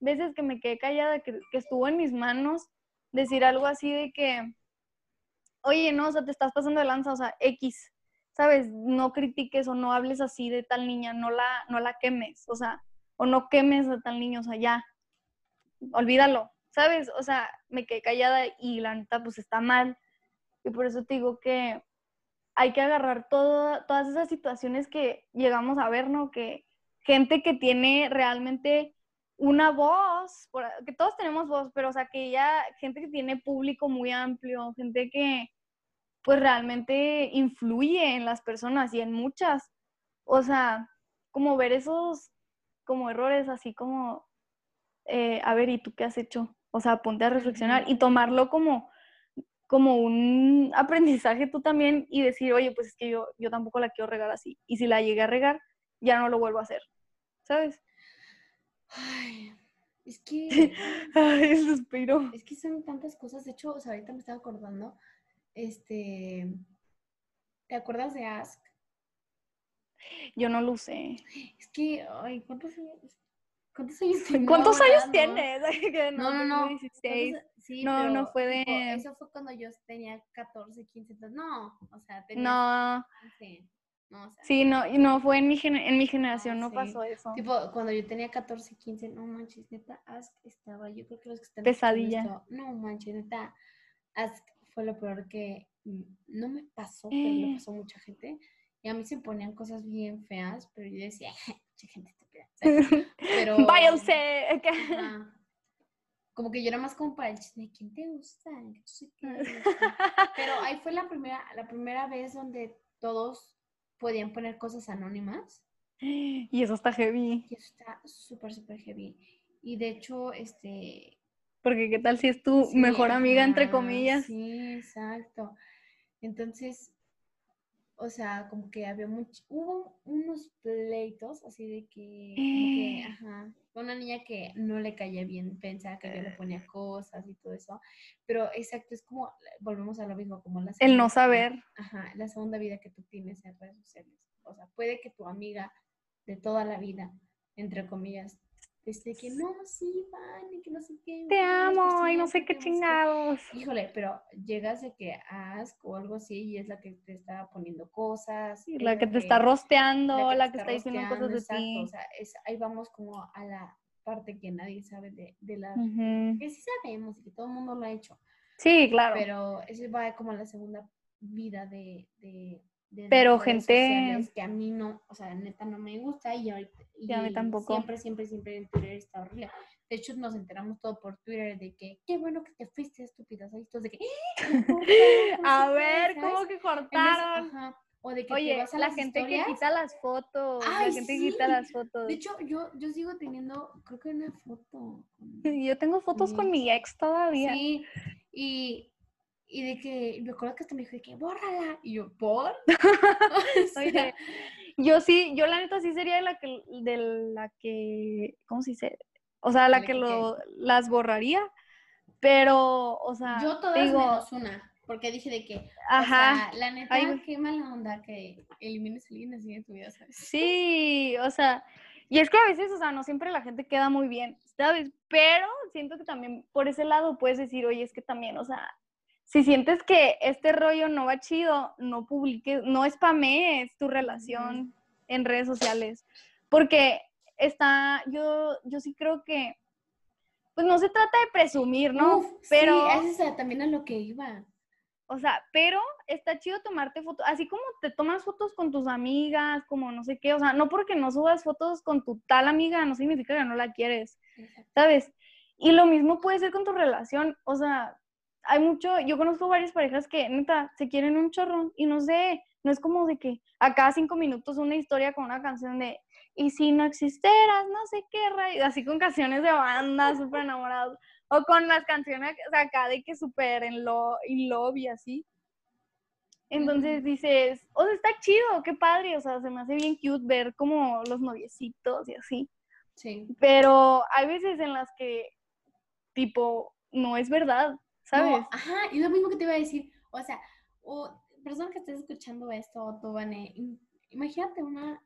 veces que me quedé callada, que, que estuvo en mis manos, decir algo así de que, oye, no, o sea, te estás pasando de lanza, o sea, X, ¿sabes? No critiques o no hables así de tal niña, no la, no la quemes, o sea, o no quemes a tal niño, o sea, ya, olvídalo, ¿sabes? O sea, me quedé callada y la neta, pues está mal. Y por eso te digo que hay que agarrar todo, todas esas situaciones que llegamos a ver, ¿no? Que gente que tiene realmente una voz, que todos tenemos voz, pero o sea, que ya gente que tiene público muy amplio, gente que pues realmente influye en las personas y en muchas. O sea, como ver esos como errores así como, eh, a ver, ¿y tú qué has hecho? O sea, ponte a reflexionar y tomarlo como como un aprendizaje tú también y decir, oye, pues es que yo, yo tampoco la quiero regar así. Y si la llegué a regar, ya no lo vuelvo a hacer. ¿Sabes? Ay, es que. Ay, suspiro. Es que son tantas cosas. De hecho, o sea, ahorita me estaba acordando. Este. ¿Te acuerdas de Ask? Yo no lo usé. Es que, ay, ¿cuántos años? ¿Cuántos años tienes? ¿Cuántos años tienes? No, no, no. 16. Sí, no, pero, no fue de. tipo, eso fue cuando yo tenía 14, 15. Entonces, no, o sea, tenía. No. 15. No, o sea, Sí, no, no fue en mi, en mi generación, Ah, no sí. pasó eso. Tipo, cuando yo tenía 14, 15, no manches, neta, Ask estaba, yo creo que los que están Pesadilla. esto, no manches, neta, Ask fue lo peor que mm, no me pasó, pero le Eh. pasó a mucha gente. Y a mí se ponían cosas bien feas, pero yo decía, mucha gente. ¿sabes? Pero, Váyanse. como que yo era más como para el chisme, ¿quién te gusta? Pero ahí fue la primera, la primera vez donde todos podían poner cosas anónimas. Y eso está heavy. Y eso está súper, súper heavy. Y de hecho, este... Porque qué tal si es tu sí, mejor amiga, entre comillas. Sí, exacto. Entonces, o sea, como que había mucho... Hubo unos pleitos así de que... Eh. ajá, una niña que no le caía bien, pensaba que yo le ponía cosas y todo eso. Pero exacto, es como, volvemos a lo mismo, como la El no saber. Ajá, la segunda vida que tú tienes en redes sociales. O sea, puede que tu amiga de toda la vida, entre comillas, desde que no, sí, van, y que no sé qué. Te amo y no sé qué chingados. Híjole, pero llegas de que Ask o algo así y es la que te está poniendo cosas. La que te está rosteando, la te que está diciendo cosas de ti. O sea, es, ahí vamos como a la parte que nadie sabe de, de la... Que sí sabemos y que todo el mundo lo ha hecho. Sí, claro. Pero eso va como a la segunda vida de... de Pero gente- que a mí no, o sea, neta no me gusta y ahorita Sí, a mí y tampoco. siempre, siempre, siempre en Twitter está horrible. De hecho, nos enteramos todo por Twitter de que qué bueno que te fuiste, estúpidas. Ahí todos de que "¡Ah, ¿por qué? No A sé qué", ver, ¿sabes? ¿cómo que cortaron? ajá, O de que te Oye, vas a la gente historias. que quita las fotos, la Ay, gente que sí. quita las fotos. De hecho, yo, yo sigo teniendo, creo que una foto. Yo tengo fotos con mi ex todavía. Sí, y, y de que, me acuerdo que hasta me dijo de que, bórrala. Y yo, ¿por? O sea, Oye, yo sí, yo la neta sí sería de la que, de la que, ¿cómo se dice? O sea, la ¿De que lo, las borraría, pero, o sea, yo todas digo, menos una, porque dije de que, ajá, o sea, la neta, Ay, qué mala onda que elimines a alguien así de tu vida, ¿sabes? sí, o sea, y es que a veces, o sea, no siempre la gente queda muy bien, ¿sabes? Pero siento que también por ese lado puedes decir, oye, es que también, o sea, si sientes que este rollo no va chido, no publiques, no spamees tu relación en redes sociales, porque está, yo, yo sí creo que, pues no se trata de presumir, ¿no? Uf, pero, sí, eso es también a lo que iba. o sea, pero está chido tomarte fotos, así como te tomas fotos con tus amigas, como no sé qué, o sea, no porque no subas fotos con tu tal amiga, no significa que no la quieres, ¿sabes? Y lo mismo puede ser con tu relación, o sea, hay mucho, yo conozco varias parejas que neta se quieren un chorro y no sé, no es como de que a cada cinco minutos una historia con una canción de y si no existieras, no sé qué rayo, así con canciones de banda, súper enamorados, o con las canciones acá de que súper en lo, in love y así. Entonces dices, o sea, está chido, qué padre, o sea, se me hace bien cute ver como los noviecitos y así. Sí. Pero hay veces en las que, tipo, no es verdad, ¿sabes? No, ajá, y lo mismo que te iba a decir, o sea, o persona que estés escuchando esto, tú, Vane, im- imagínate una,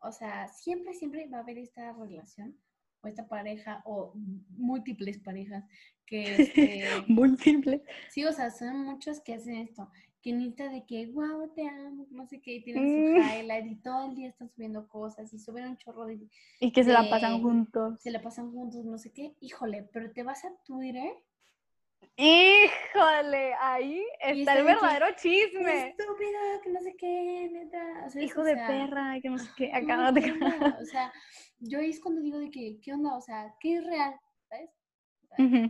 o sea, siempre, siempre va a haber esta relación o esta pareja o múltiples parejas que... Este, múltiples. Sí, o sea, son muchos que hacen esto, que necesita de que, wow, te amo, no sé qué, tienen su mm. highlight y todo el día están subiendo cosas y suben un chorro de... Y que se la pasan juntos. Se la pasan juntos, no sé qué. Híjole, pero te vas a Twitter Híjole, ahí está el verdadero chisme. Estúpido, que no sé qué, neta. Hijo de perra, que no sé qué, acá de O sea, yo es cuando digo de que, ¿qué onda? O sea, ¿qué es real? ¿Sabes?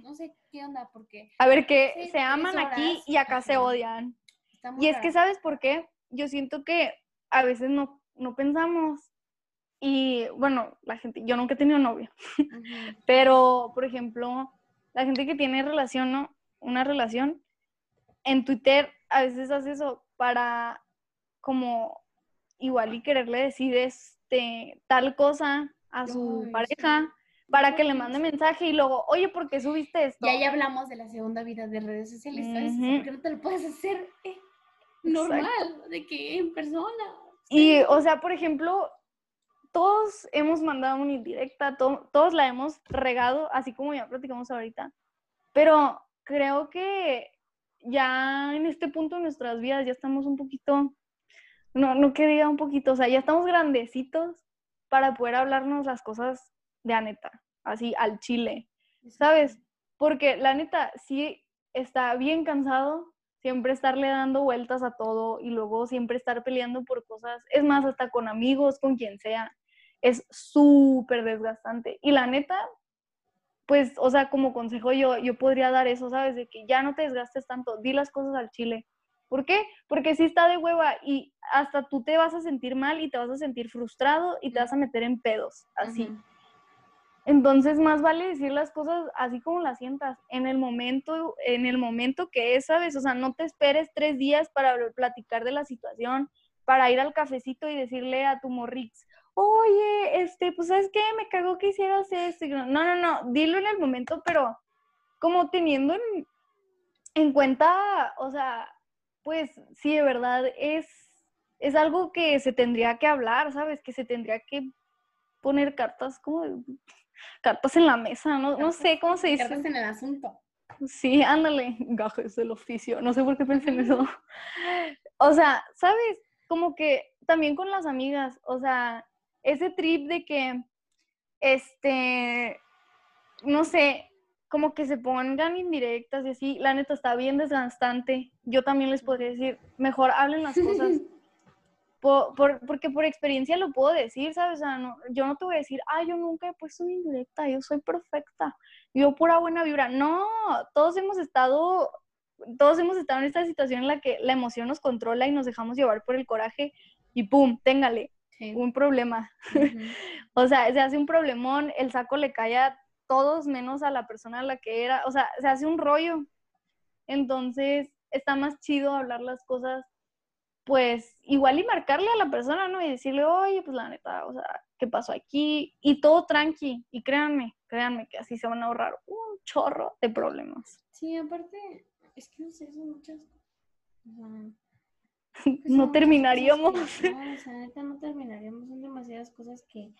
No sé qué onda, porque... A ver, que se aman aquí y acá se odian. Y es que, ¿sabes por qué? Yo siento que a veces no, no pensamos y, bueno, la gente, yo nunca he tenido novio, pero, por ejemplo, la gente que tiene relación, ¿no? Una relación, en Twitter a veces hace eso para como igual y quererle decir este tal cosa a su pareja para que le mande mensaje y luego, oye, ¿por qué subiste esto? Ya ya hablamos de la segunda vida de redes sociales, ¿sabes? ¿Por qué no te lo puedes hacer eh, normal, de que en persona? Y, o sea, por ejemplo, todos hemos mandado una indirecta, todos la hemos regado, así como ya platicamos ahorita. Pero creo que ya en este punto de nuestras vidas ya estamos un poquito, no, no que diga un poquito, o sea, ya estamos grandecitos para poder hablarnos las cosas de neta, así al chile, ¿sabes? Porque la neta sí está bien cansado siempre estarle dando vueltas a todo y luego siempre estar peleando por cosas, es más, hasta con amigos, con quien sea es súper desgastante. Y la neta, pues, o sea, como consejo yo, yo podría dar eso, ¿sabes? De que ya no te desgastes tanto, di las cosas al chile. ¿Por qué? Porque si está de hueva y hasta tú te vas a sentir mal y te vas a sentir frustrado y te vas a meter en pedos, así. Entonces, más vale decir las cosas así como las sientas, en el momento, en el momento que es, ¿sabes? O sea, no te esperes tres días para platicar de la situación, para ir al cafecito y decirle a tu morrix, oye, este, pues, ¿sabes qué? Me cagó que hicieras esto. No, no, no, dilo en el momento, pero como teniendo en, cuenta, o sea, pues, sí, de verdad, es, es algo que se tendría que hablar, ¿sabes? Que se tendría que poner cartas como cartas en la mesa, no, no sé cómo se dice. Cartas en el asunto. Sí, ándale, gajes del oficio, no sé por qué pensé en eso. O sea, ¿sabes? Como que también con las amigas, o sea, ese trip de que, este, no sé, como que se pongan indirectas y así, la neta está bien desgastante. Yo también les podría decir, mejor hablen las cosas. porque por experiencia lo puedo decir, ¿sabes? O sea, no, yo no te voy a decir, ah, yo nunca he puesto una indirecta, yo soy perfecta, yo pura buena vibra. No, todos hemos estado, todos hemos estado en esta situación en la que la emoción nos controla y nos dejamos llevar por el coraje y pum, téngale un problema. o sea, se hace un problemón, el saco le cae a todos menos a la persona a la que era, o sea, se hace un rollo. Entonces, está más chido hablar las cosas, pues igual y marcarle a la persona, ¿no? Y decirle, oye, pues la neta, o sea, ¿qué pasó aquí? Y todo tranqui, y créanme, créanme que así se van a ahorrar un chorro de problemas. Sí, aparte, es que no sé, son muchas pues no terminaríamos. no, o sea, no terminaríamos. Son demasiadas cosas que,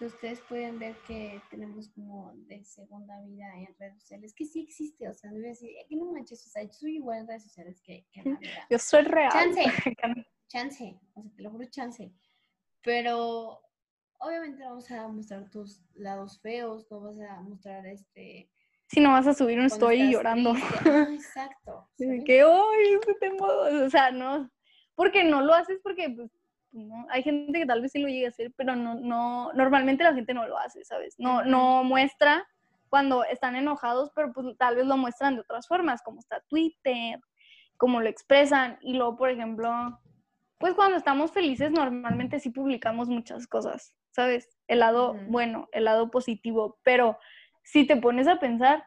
ustedes pueden ver que tenemos como de segunda vida en redes sociales, que sí existe, o sea, no voy a decir, que no manches, o sea, yo soy igual en redes sociales que, que en la vida. Yo soy real. Chance, chance, o sea, te lo juro, chance. Pero obviamente vamos a mostrar tus lados feos, no vas a mostrar este... Si no vas a subir un story llorando. Ah, exacto. Que, hoy tengo, o sea, no, porque no lo haces porque pues, no, hay gente que tal vez sí lo llegue a hacer, pero no, no, normalmente la gente no lo hace, ¿sabes? No, no muestra cuando están enojados, pero pues tal vez lo muestran de otras formas, como está Twitter, como lo expresan, y luego, por ejemplo, pues cuando estamos felices normalmente sí publicamos muchas cosas, ¿sabes? El lado bueno, el lado positivo, pero si te pones a pensar,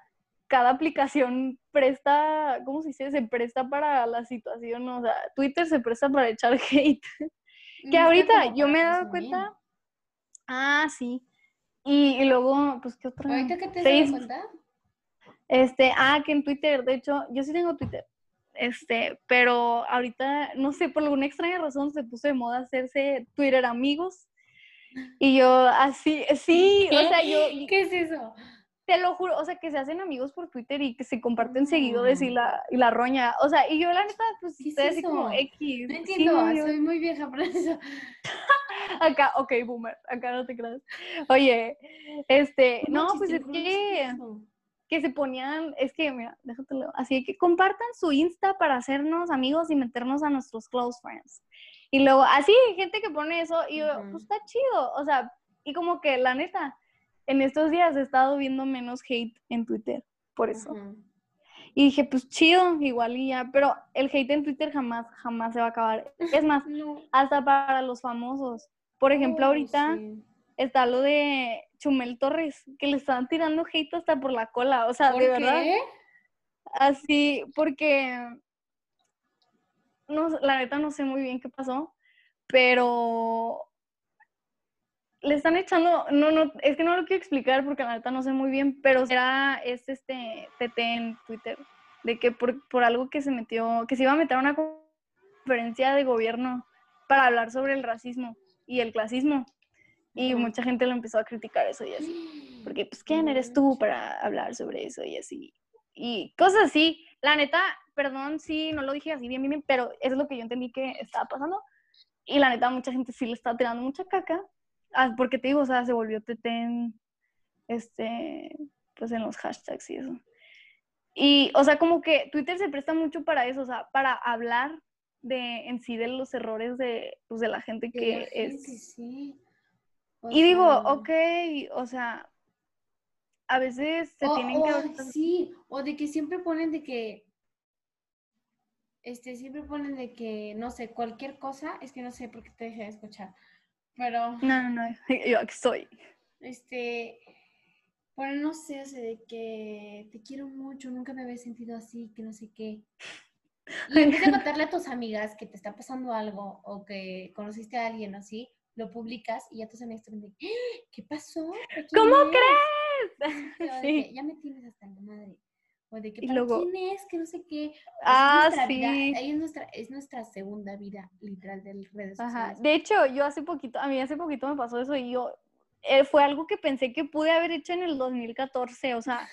cada aplicación presta, ¿cómo se dice? Se presta para la situación, o sea, Twitter se presta para echar hate. que ahorita yo me he dado cuenta. Ah, sí. Y, luego, pues, ¿qué otra? ¿Ahorita qué te das cuenta? Este, ah, que en Twitter, de hecho, yo sí tengo Twitter. Este, pero ahorita, no sé, por alguna extraña razón se puso de moda hacerse Twitter amigos. Y yo así, sí, o sea, yo... ¿Qué es eso? Te lo juro, o sea, que se hacen amigos por Twitter y que se comparten seguidores y la, y la roña. O sea, y yo la neta, pues ¿Qué es estoy así como? X. No entiendo, soy muy vieja para eso. Acá, ok, boomer, acá no te creas. Oye, este, no, pues es que, es que se ponían, es que, mira, déjatelo, así que compartan su Insta para hacernos amigos y meternos a nuestros close friends. Y luego, así, gente que pone eso, y yo, pues está chido, o sea, y como que la neta, en estos días he estado viendo menos hate en Twitter, por eso. Y dije, pues chido, igual y ya, pero el hate en Twitter jamás, jamás se va a acabar. Es más, No. hasta para los famosos. Por ejemplo, Oh, ahorita sí. está lo de Chumel Torres, que le están tirando hate hasta por la cola. O sea, ¿Por de verdad, qué? así, porque no, la neta no sé muy bien qué pasó, pero le están echando, no, no, es que no lo quiero explicar porque la neta no sé muy bien, pero será es este TT en Twitter, de que por, por algo que se metió, que se iba a meter a una conferencia de gobierno para hablar sobre el racismo y el clasismo. Y mucha gente lo empezó a criticar eso y así. Porque, pues, ¿quién eres tú para hablar sobre eso y así? Y cosas así. La neta, perdón si no lo dije así bien, bien, bien, pero eso es lo que yo entendí que estaba pasando. Y la neta, mucha gente sí le está tirando mucha caca. Ah, porque te digo, o sea, se volvió tete en, este, pues en los hashtags y eso. Y, o sea, como que Twitter se presta mucho para eso, o sea, para hablar de en sí de los errores de, pues, de la gente que la es sí. O y digo, ok, o sea, a veces se o- tienen que... o, Sí, o de que siempre ponen de que. Este, siempre ponen de que, no sé, cualquier cosa, es que no sé por qué te dejé de escuchar, pero, No, no, no, yo aquí estoy. este, ponen, no sé, o sea, de que te quiero mucho, nunca me había sentido así, que no sé qué. Y en vez de contarle a tus amigas que te está pasando algo o que conociste a alguien así, lo publicas y ya tus amigas te dicen, "¡Ah! ¿qué pasó? ¿De quién ¿Cómo es?". crees? Sí, ya me tienes hasta la madre. O de que Y ¿para luego- quién es? Que no sé qué. Es Ah, nuestra vida, sí. ahí es nuestra, es nuestra segunda vida, literal, de redes Ajá. sociales. De hecho, yo hace poquito, a mí hace poquito me pasó eso y yo, eh, fue algo que pensé que pude haber hecho en el 2014, o sea,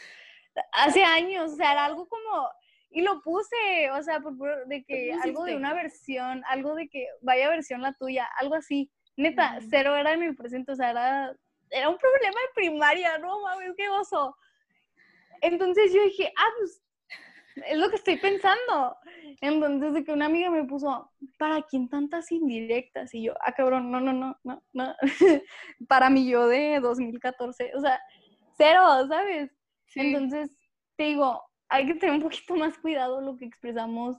hace años, o sea, era algo como, y lo puse, o sea, por, puro- de que algo de una versión, algo de que vaya versión la tuya, algo así. Neta, Ujú. cero era en el presente, o sea, era, era un problema de primaria, no mames, qué oso. Entonces yo dije, ah, pues es lo que estoy pensando. Entonces de que una amiga me puso, ¿para quién tantas indirectas? Y yo, ah, cabrón, no, no, no, no, no. Para mi yo de 2014, o sea, cero, ¿sabes? Sí. Entonces, te digo, hay que tener un poquito más cuidado lo que expresamos,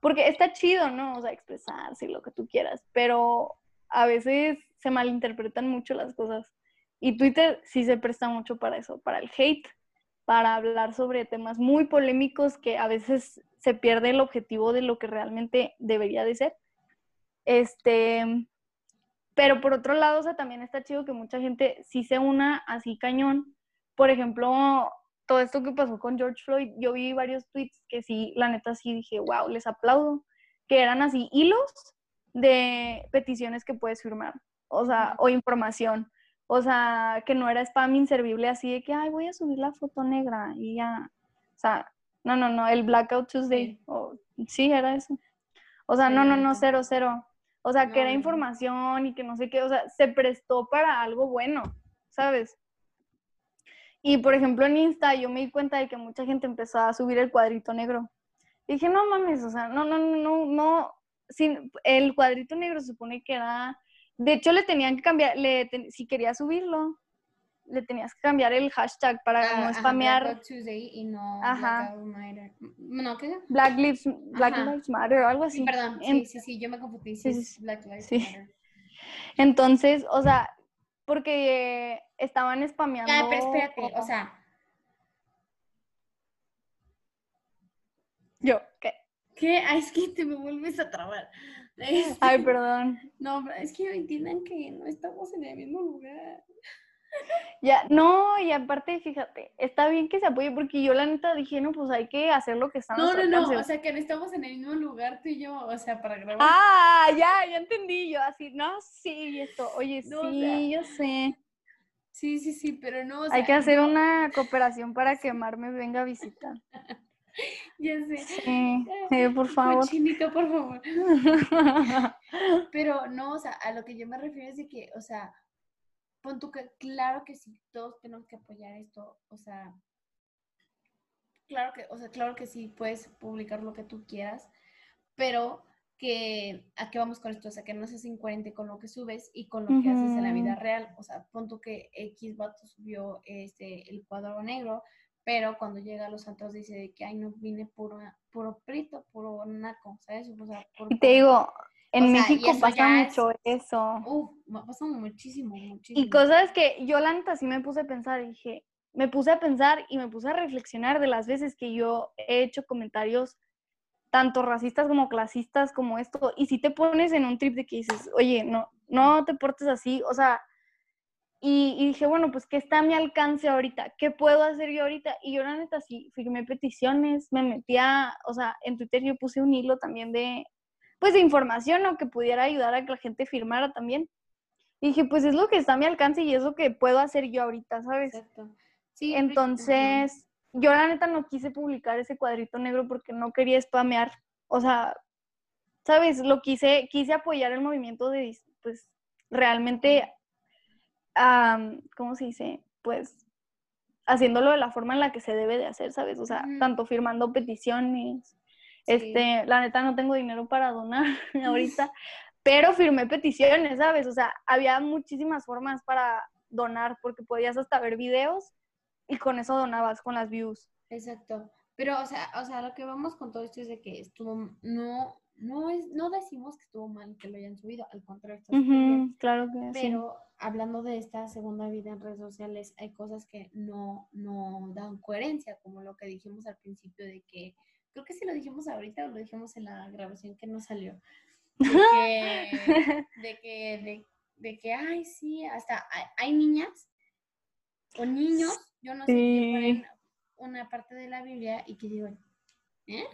porque está chido, ¿no? O sea, expresarse, lo que tú quieras, pero a veces se malinterpretan mucho las cosas. Y Twitter sí se presta mucho para eso, para el hate, para hablar sobre temas muy polémicos que a veces se pierde el objetivo de lo que realmente debería de ser. Este, pero por otro lado, o sea, también está chido que mucha gente sí se una así cañón. Por ejemplo, todo esto que pasó con George Floyd, yo vi varios tweets que sí, la neta sí dije, wow, les aplaudo, que eran así hilos de peticiones que puedes firmar, o sea, o información. O sea, que no era spam inservible así de que, ay, voy a subir la foto negra y ya. O sea, no, no, no, el Blackout Tuesday. Sí. sí, era eso. O sea, Sí, no, no, no, cero, cero. O sea, que era información y que no sé qué, o sea, se prestó para algo bueno, ¿sabes? Y por ejemplo en Insta yo me di cuenta de que mucha gente empezó a subir el cuadrito negro. Y dije, no mames, o sea, no, no, no, no, no, sin, el cuadrito negro se supone que era, de hecho le tenían que cambiar, le ten- si querías subirlo, le tenías que cambiar el hashtag para Ah, no ajá, spamear Blackout Tuesday y no Ajá. No, ¿qué? Black Lives, Black Ajá. Lives Matter o algo así. Sí, perdón. En- Sí, sí, sí, yo me confundí. Sí, Sí, sí, sí. Black Lives Sí. Matter. Entonces, o sea, porque estaban spameando. Ya, pero espérate, o sea, Yo, ¿qué? ¿qué? Ay, es que te me vuelves a trabar. Este, Ay, perdón. No, es que entiendan que no estamos en el mismo lugar. Ya, no, y aparte, fíjate, está bien que se apoye porque yo la neta dije, no, pues hay que hacer lo que está a No, no, no, o sea que no estamos en el mismo lugar tú y yo, o sea, para grabar. Ah, ya, ya entendí yo, así, no, sí, esto, oye, No, o sí, sea, yo sé. Sí, sí, sí, pero no, o Hay sea, que hacer una cooperación para que Mar me venga a visitar. Ya sé. Sí, sí, por favor. Cochinito, por favor. Pero no, o sea, a lo que yo me refiero es de que, o sea, pon tú que, claro que sí, todos tenemos que apoyar esto, o sea, claro que, o sea, claro que sí, puedes publicar lo que tú quieras, pero que, ¿a qué vamos con esto? O sea, que no seas incoherente con lo que subes y con lo que haces en la vida real. O sea, pon tú que X vato subió este, el cuadro negro, pero cuando llega a los santos dice de que, ay, no, vine puro, puro prito, puro naco, ¿sabes? O sea, puro Y te digo, en O sea, y México pasa es- mucho eso. Uf, pasa muchísimo, muchísimo. Y cosas que yo la neta sí me puse a pensar, dije, me puse a pensar y me puse a reflexionar de las veces que yo he hecho comentarios tanto racistas como clasistas como esto, y si te pones en un trip de que dices, oye, no, no te portes así, o sea, y, y dije, bueno, pues, ¿qué está a mi alcance ahorita? ¿Qué puedo hacer yo ahorita? Y yo la neta sí, firmé peticiones, me metía, o sea, en Twitter yo puse un hilo también de, pues, de información, ¿no? Que pudiera ayudar a que la gente firmara también. Y dije, pues es lo que está a mi alcance y es lo que puedo hacer yo ahorita, ¿sabes? Exacto. Sí. Entonces, yo la neta no quise publicar ese cuadrito negro porque no quería spamear. O sea, ¿sabes? Lo quise, quise apoyar el movimiento de, pues, realmente, ¿cómo se dice? Pues, haciéndolo de la forma en la que se debe de hacer, ¿sabes? O sea, tanto firmando peticiones. Sí. Este, la neta no tengo dinero para donar ahorita, pero firmé peticiones, ¿sabes? O sea, había muchísimas formas para donar porque podías hasta ver videos y con eso donabas con las views. Exacto. Pero, o sea, o sea, lo que vamos con todo esto es de que estuvo, no, no es, no decimos que estuvo mal que lo hayan subido, al contrario, claro que sí. Pero hablando de esta segunda vida en redes sociales, hay cosas que no, no dan coherencia, como lo que dijimos al principio de que, creo que si lo dijimos ahorita o lo dijimos en la grabación que no salió, de que, de que, de, de que, ay, sí, hasta hay, hay niñas o niños, yo no sé, que ponen una parte de la Biblia y que digo, ¿eh?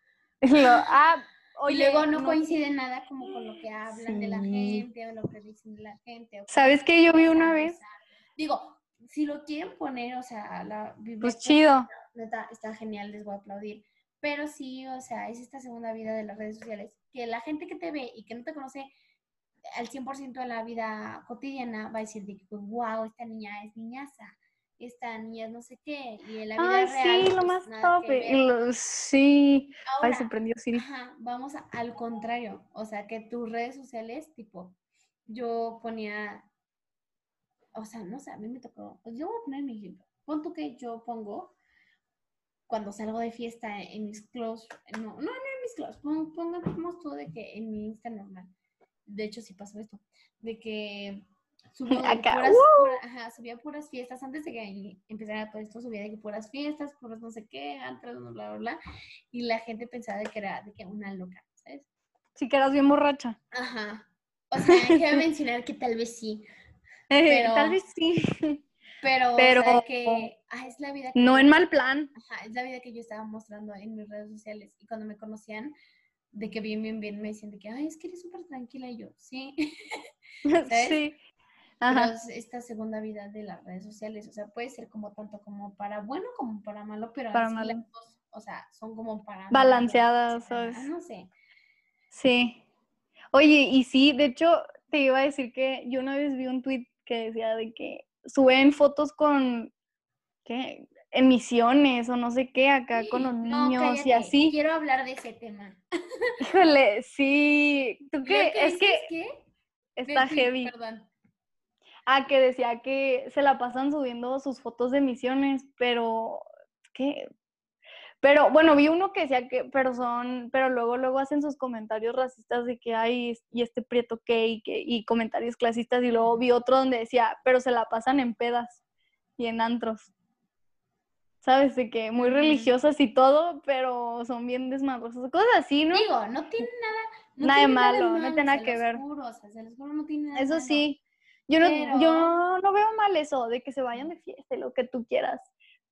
Lo- ah, y oye, luego no, no- coincide nada como con lo que hablan de la Sí. gente o lo que dicen de la gente. ¿Sabes qué yo vi una vez? Digo, si lo quieren poner, o sea, la Biblia Pues está- chido. neta, está genial, les voy a aplaudir. Pero sí, o sea, es esta segunda vida de las redes sociales, que la gente que te ve y que no te conoce al 100% de la vida cotidiana va a decir de que, wow, esta niña es niñaza, esta niña es no sé qué, y en la vida Ay, real, sí, lo pues, más top. sí. Ay, se prendió Siri. Ajá, vamos a- al contrario. O sea, que tus redes sociales, tipo, yo ponía, o sea, no sé, a mí me tocó, yo voy a poner mi ejemplo. Pon tú que yo pongo, cuando salgo de fiesta en mis close, no, no, no en mis pon- pongamos todo de que en mi Insta normal. De hecho, sí pasó esto, de que Acá, puras, ¡uh! pura- ajá, subía puras fiestas, antes de que empezara todo esto, subía de que puras fiestas, puras no sé qué, antros, bla, bla, bla, y la gente pensaba de que era de que una loca, ¿sabes? Sí que eras bien borracha. Ajá. O sea, quiero mencionar que tal vez sí, Pero- Tal vez sí. pero, Pero- o sea, que ah, es la vida que No yo- en mal plan. Ajá, es la vida que yo estaba mostrando en mis redes sociales y cuando me conocían, de que bien, bien, bien, me decían de que, ay, es que eres súper tranquila y yo, sí, ¿Sabes? Sí. Pero Ajá. es esta segunda vida de las redes sociales, o sea, puede ser como tanto como para bueno como para malo, pero Para malo. las dos, o sea, son como para... Balanceadas, ¿sabes? No sé. Sí. Oye, y sí, de hecho, te iba a decir que yo una vez vi un tweet que decía de que suben fotos con, ¿qué? Emisiones o no sé qué acá con los No, niños y así. Quiero hablar de ese tema. Híjole, sí. ¿Tú qué? Es que ¿qué? está heavy. Perdón. Ah, que decía que se la pasan subiendo sus fotos de emisiones, pero ¿qué? Pero bueno, vi uno que decía que, pero son, pero luego luego hacen sus comentarios racistas de que hay y este prieto qué y que y comentarios clasistas y luego vi otro donde decía, pero se la pasan en pedas y en antros. ¿Sabes? De que muy Ujú. religiosas y todo, pero son bien desmadrosas, cosas así, ¿no? Digo, no tiene nada. No Nada de malo, no tiene nada que ver. juro, o sea, se los juro, no tiene nada Eso malo. sí. Yo no, Pero- yo no veo mal eso, de que se vayan de fiesta, y lo que tú quieras.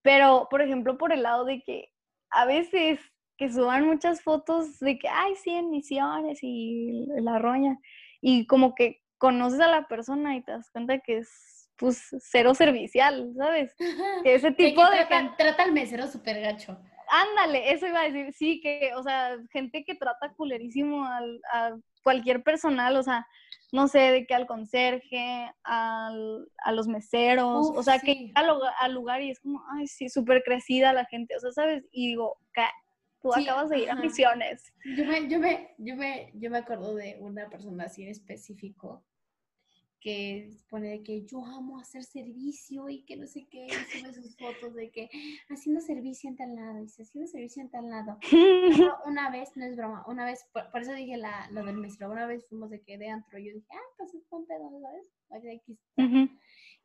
Pero, por ejemplo, por el lado de que a veces que suban muchas fotos de que, ay, sí, en misiones y la roña. Y como que conoces a la persona y te das cuenta que es, pues, cero servicial, ¿sabes? Que ese De tipo de trata, gente... trata al mesero súper gacho. Ándale, eso iba a decir, sí, que, o sea, gente que trata culerísimo al, a cualquier personal, o sea, no sé, de que al conserje, al, a los meseros, o sea, que sí. al, lugar- al lugar y es como, ay, sí, súper crecida la gente, o sea, ¿sabes? Y digo, "Ca- tú Sí, acabas de ir a misiones. Yo me, yo me, yo me, yo me acuerdo de una persona así en específico que pone de que yo amo hacer servicio y que no sé qué, y sube sus fotos de que haciendo servicio en tal lado, dice haciendo servicio en tal lado. Pero una vez, no es broma, una vez, por, por eso dije la, lo del mesero, una vez fuimos de que de antro, yo dije, ah, pues es un pedo, ¿sabes? X. Ujú.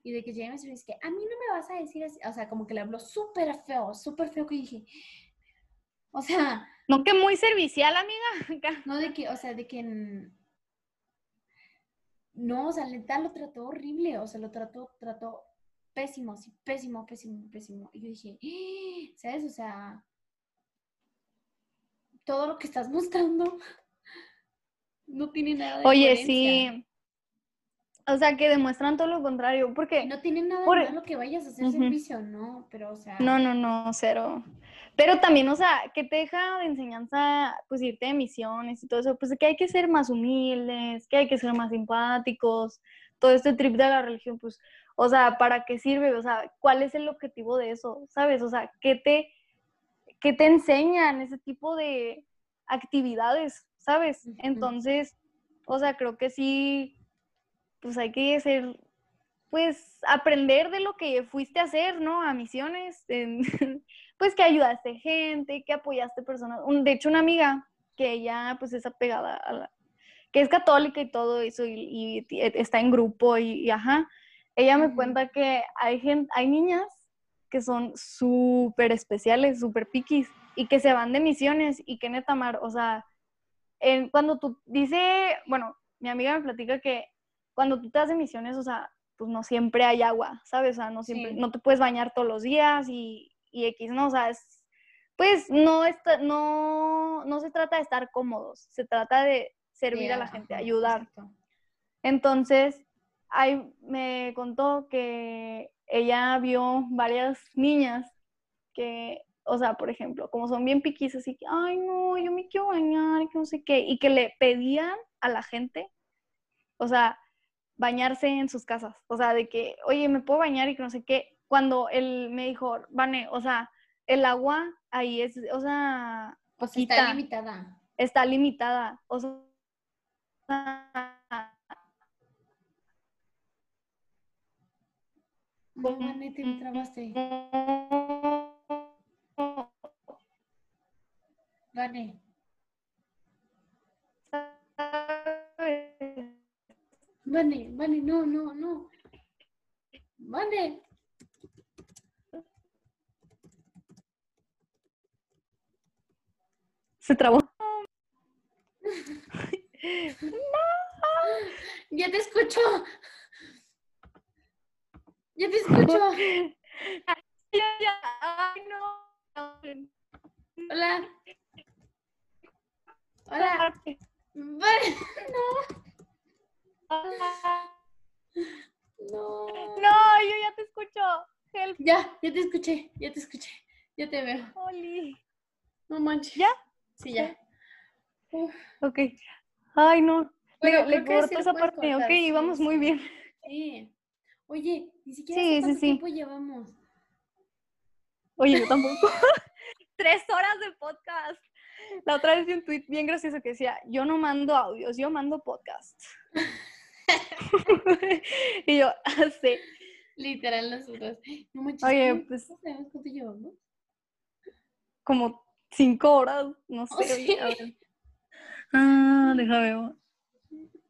Y de que y dice que a mí no me vas a decir así, o sea, como que le habló súper feo, súper feo que dije, o sea, No que muy servicial, amiga. No de que, o sea, de que en- no, o sea, neta lo trató horrible, o sea, lo trató, trató pésimo, sí, pésimo, pésimo, pésimo. Y yo dije, "Ah", ¿sabes? O sea, todo lo que estás mostrando no tiene nada de Oye, sí. O sea, que demuestran todo lo contrario, porque... No tiene nada Por- de malo que vayas a hacer servicio, ¿no? Pero, o sea, No, no, no, cero. Pero también, o sea, que te deja de enseñanza, pues irte de misiones y todo eso, pues que hay que ser más humildes, que hay que ser más simpáticos, todo este trip de la religión, pues, o sea, ¿para qué sirve? O sea, ¿cuál es el objetivo de eso? ¿Sabes? O sea, ¿qué te, qué te enseñan ese tipo de actividades? ¿Sabes? Entonces, o sea, creo que sí, pues hay que ser pues aprender de lo que fuiste a hacer, ¿no? A misiones, en- pues que ayudaste gente, que apoyaste personas. Un- de hecho, una amiga que ella pues es apegada a la, que es católica y todo eso y, y ti- está en grupo y, y ajá, ella me cuenta que hay gente, hay niñas que son súper especiales, súper piquis y que se van de misiones y que neta mar, o sea, en- cuando tú dice, bueno, mi amiga me platica que cuando tú te das de misiones, o sea, pues no siempre hay agua, ¿sabes? O sea, no siempre, Sí. no te puedes bañar todos los días y, y X, ¿no? O sea, es- pues no, está, no, no se trata de estar cómodos, se trata de servir a la ajá, gente, ayudar. exacto. Entonces, ahí me contó que ella vio varias niñas que, o sea, por ejemplo, como son bien piquis, así que, ay, no, yo me quiero bañar, que no sé qué, y que le pedían a la gente, o sea, bañarse en sus casas, o sea, de que, oye, me puedo bañar y que no sé qué, cuando él me dijo, Vane, o sea, el agua ahí es, o sea, Pues está limitada. está limitada, o sea, No, Vane, te trabaste. Vane. Vane, Vane, no, no, no. Vane. Se trabó. Ya te escucho. Ya te escucho. Ay, no. Hola. Hola. Vane, no. No. No, yo ya te escucho. Help, Ya, ya te escuché, ya te escuché. Ya te veo. Oli. No manches. ¿Ya? Sí, ya. Uf, Ok. Ay, no. Bueno, le le corto esa parte. cortar, Ok, sí, íbamos muy bien. sí. Oye, ni siquiera Sí, cuánto tiempo llevamos. Oye, yo tampoco. Tres horas de podcast. La otra vez vi un tweet bien gracioso que decía, yo no mando audios, yo mando podcasts. y yo, ah, sí. Literal, nosotros. No manches. Oye, ¿cómo- pues- ¿cómo sabemos cuánto llevamos? como cinco horas, no sé. Oh, sí. a ver. Ah, déjame ver.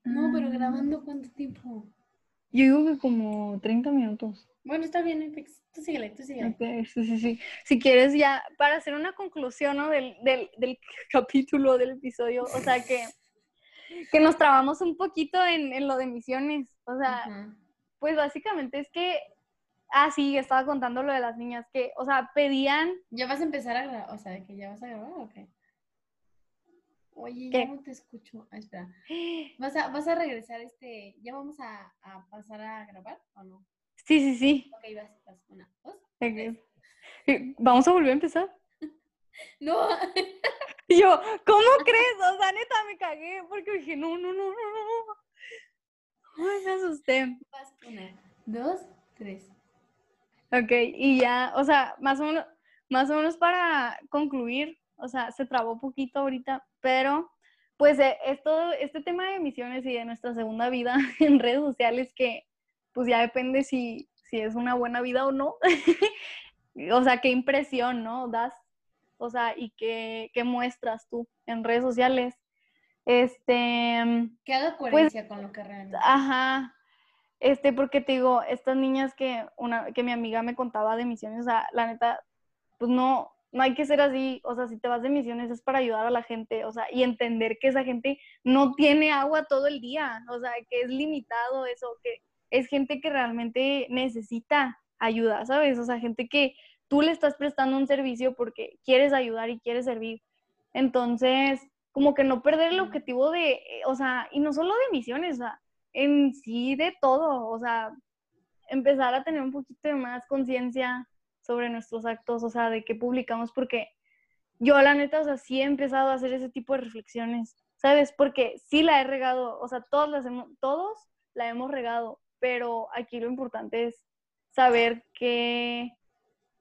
No, pero Ah, grabando cuánto tiempo. Yo digo que como 30 minutos. Bueno, está bien. Tú síguele, tú síguele. Sí, sí, sí. Si quieres ya, para hacer una conclusión ¿no? del, del, del capítulo, del episodio, o sea que, que nos trabamos un poquito en, en lo de misiones. O sea, pues básicamente es que, ah, sí, estaba contando lo de las niñas, que, o sea, pedían... ¿Ya vas a empezar a grabar? O sea, ¿que ya vas a grabar o qué? Oye, ¿Qué? ya no te escucho. Ah, espera. ¿Vas a, vas a regresar este, ya vamos a, a pasar a grabar o no? Sí, sí, sí. Ok, vas, vas. Una, dos. Vamos a volver a empezar. No, Y yo, ¿cómo crees? O sea, neta, me cagué porque dije, no, no, no, no, no. Ay, me asusté. vas. Una, dos, tres. Ok, y ya, o sea, más o menos, más o menos para concluir, o sea, se trabó poquito ahorita, pero pues eh, esto, este tema de emisiones y de nuestra segunda vida en redes sociales que pues ya depende si, si es una buena vida o no. o sea, qué impresión, ¿no? Das, o sea, y qué, qué muestras tú en redes sociales. Este, Que haga coherencia con lo que realmente. Ajá. Este, porque te digo, estas niñas que una, que mi amiga me contaba de misiones, o sea, la neta, pues no, no hay que ser así, o sea, si te vas de misiones es para ayudar a la gente, o sea, y entender que esa gente no tiene agua todo el día, o sea, que es limitado eso, que es gente que realmente necesita ayuda, ¿sabes? O sea, gente que tú le estás prestando un servicio porque quieres ayudar y quieres servir. Entonces, como que no perder el objetivo de, eh, o sea, y no solo de misiones, o sea, en sí de todo, o sea, empezar a tener un poquito de más conciencia sobre nuestros actos, o sea, de qué publicamos, porque yo la neta, o sea, sí he empezado a hacer ese tipo de reflexiones, ¿sabes? Porque sí la he regado, o sea, todos, las hemos, todos la hemos regado, pero aquí lo importante es saber que,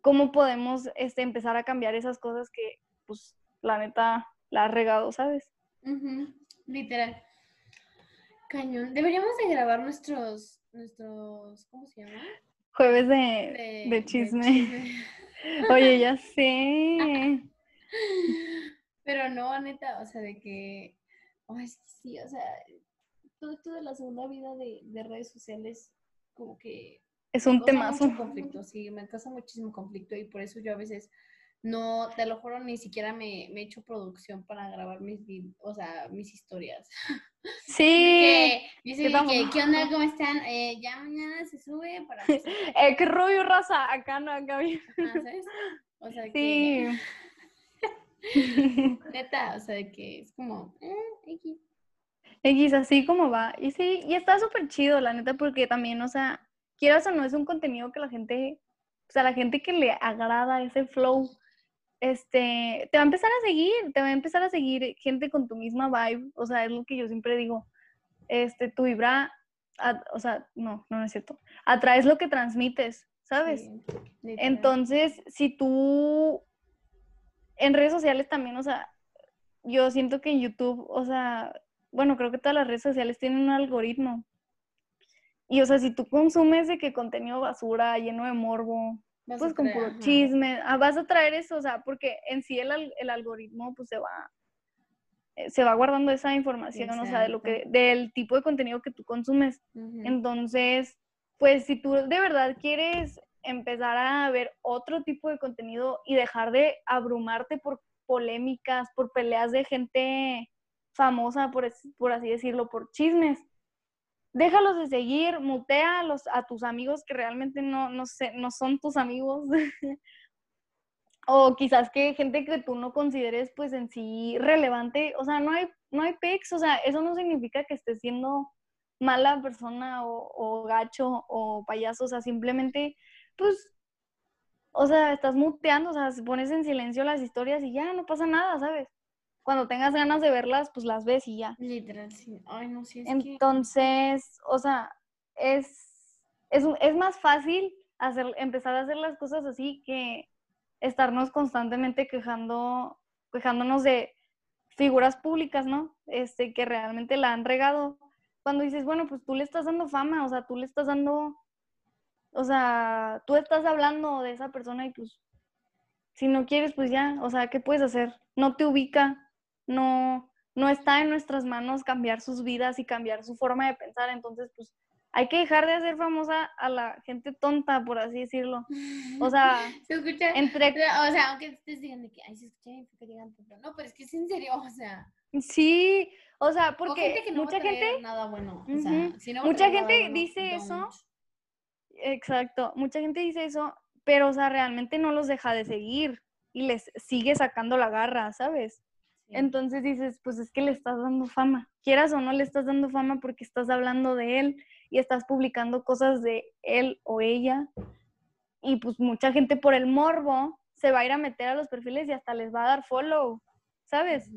cómo podemos este, empezar a cambiar esas cosas que, pues, la neta, la has regado, ¿sabes? Literal. Cañón. Deberíamos de grabar nuestros, nuestros, ¿cómo se llama? Jueves de, de chisme. Oye, ya sé. Pero no, neta, o sea, de que, ay, sí, o sea, todo esto de la segunda vida de, de redes sociales, como que Es un temazo. mucho conflicto, sí, me causa muchísimo conflicto y por eso yo a veces no, te lo juro, ni siquiera me, me echo producción para grabar mis, o sea, mis historias. Sí. Dice que ¿qué onda? ¿Cómo están? Eh, ya mañana se sube para... Eh, qué rollo, raza. Acá no, acá bien. ajá, ¿sabes? O sea, Sí. que neta, o sea, de que es como... Eh, X. X, así como va. Y sí, y está súper chido, la neta, porque también, o sea, quieras o no, es un contenido que la gente, o sea, la gente que le agrada ese flow, este, te va a empezar a seguir, te va a empezar a seguir gente con tu misma vibe, o sea, es lo que yo siempre digo, este, tu vibra, a- o sea, no, no, no es cierto, atraes lo que transmites, ¿sabes? Sí. Entonces, si tú en redes sociales también, o sea, yo siento que en YouTube, o sea, bueno, creo que todas las redes sociales tienen un algoritmo. Y, o sea, si tú consumes de que contenido basura, lleno de morbo, Vas pues con puro chisme, ah, vas a traer eso, o sea, porque en sí el, el algoritmo, pues se va, eh, se va guardando esa información, o sea, de lo que, del tipo de contenido que tú consumes. Entonces, pues si tú de verdad quieres empezar a ver otro tipo de contenido y dejar de abrumarte por polémicas, por peleas de gente famosa, por, por así decirlo, por chismes, déjalos de seguir, mutea a, los, a tus amigos que realmente no, no, sé, no son tus amigos. o quizás que gente que tú no consideres pues en sí relevante, o sea, no hay, no hay pecs, o sea, eso no significa que estés siendo mala persona o, o gacho o payaso, o sea, simplemente, pues, o sea, estás muteando, o sea, pones en silencio las historias y ya, no pasa nada, ¿sabes? Cuando tengas ganas de verlas, pues las ves y ya. Literal, sí. Ay, no, sí, es que... Entonces, o sea, es, es, es más fácil hacer, empezar a hacer las cosas así que estarnos constantemente quejando, quejándonos de figuras públicas, ¿no? Este, que realmente la han regado. Cuando dices, bueno, pues tú le estás dando fama, o sea, tú le estás dando, o sea, tú estás hablando de esa persona y pues, si no quieres, pues ya, o sea, ¿qué puedes hacer? No te ubica, no, no está en nuestras manos cambiar sus vidas y cambiar su forma de pensar, entonces, pues, hay que dejar de hacer famosa a la gente tonta, por así decirlo. O sea, se escucha... entre O sea, aunque ustedes digan de que, ay, se escucha bien, porque llegan tanto. No, pero es que es en serio, o sea... Sí, o sea, o porque gente que no va a mucha traer gente, nada bueno. O sea, Ujú. si no va a mucha gente bueno, dice don't. eso, exacto. Mucha gente dice eso, pero, o sea, realmente no los deja de seguir y les sigue sacando la garra, ¿sabes? Sí. Entonces dices, pues es que le estás dando fama. Quieras o no le estás dando fama porque estás hablando de él y estás publicando cosas de él o ella. Y pues mucha gente por el morbo se va a ir a meter a los perfiles y hasta les va a dar follow, ¿sabes?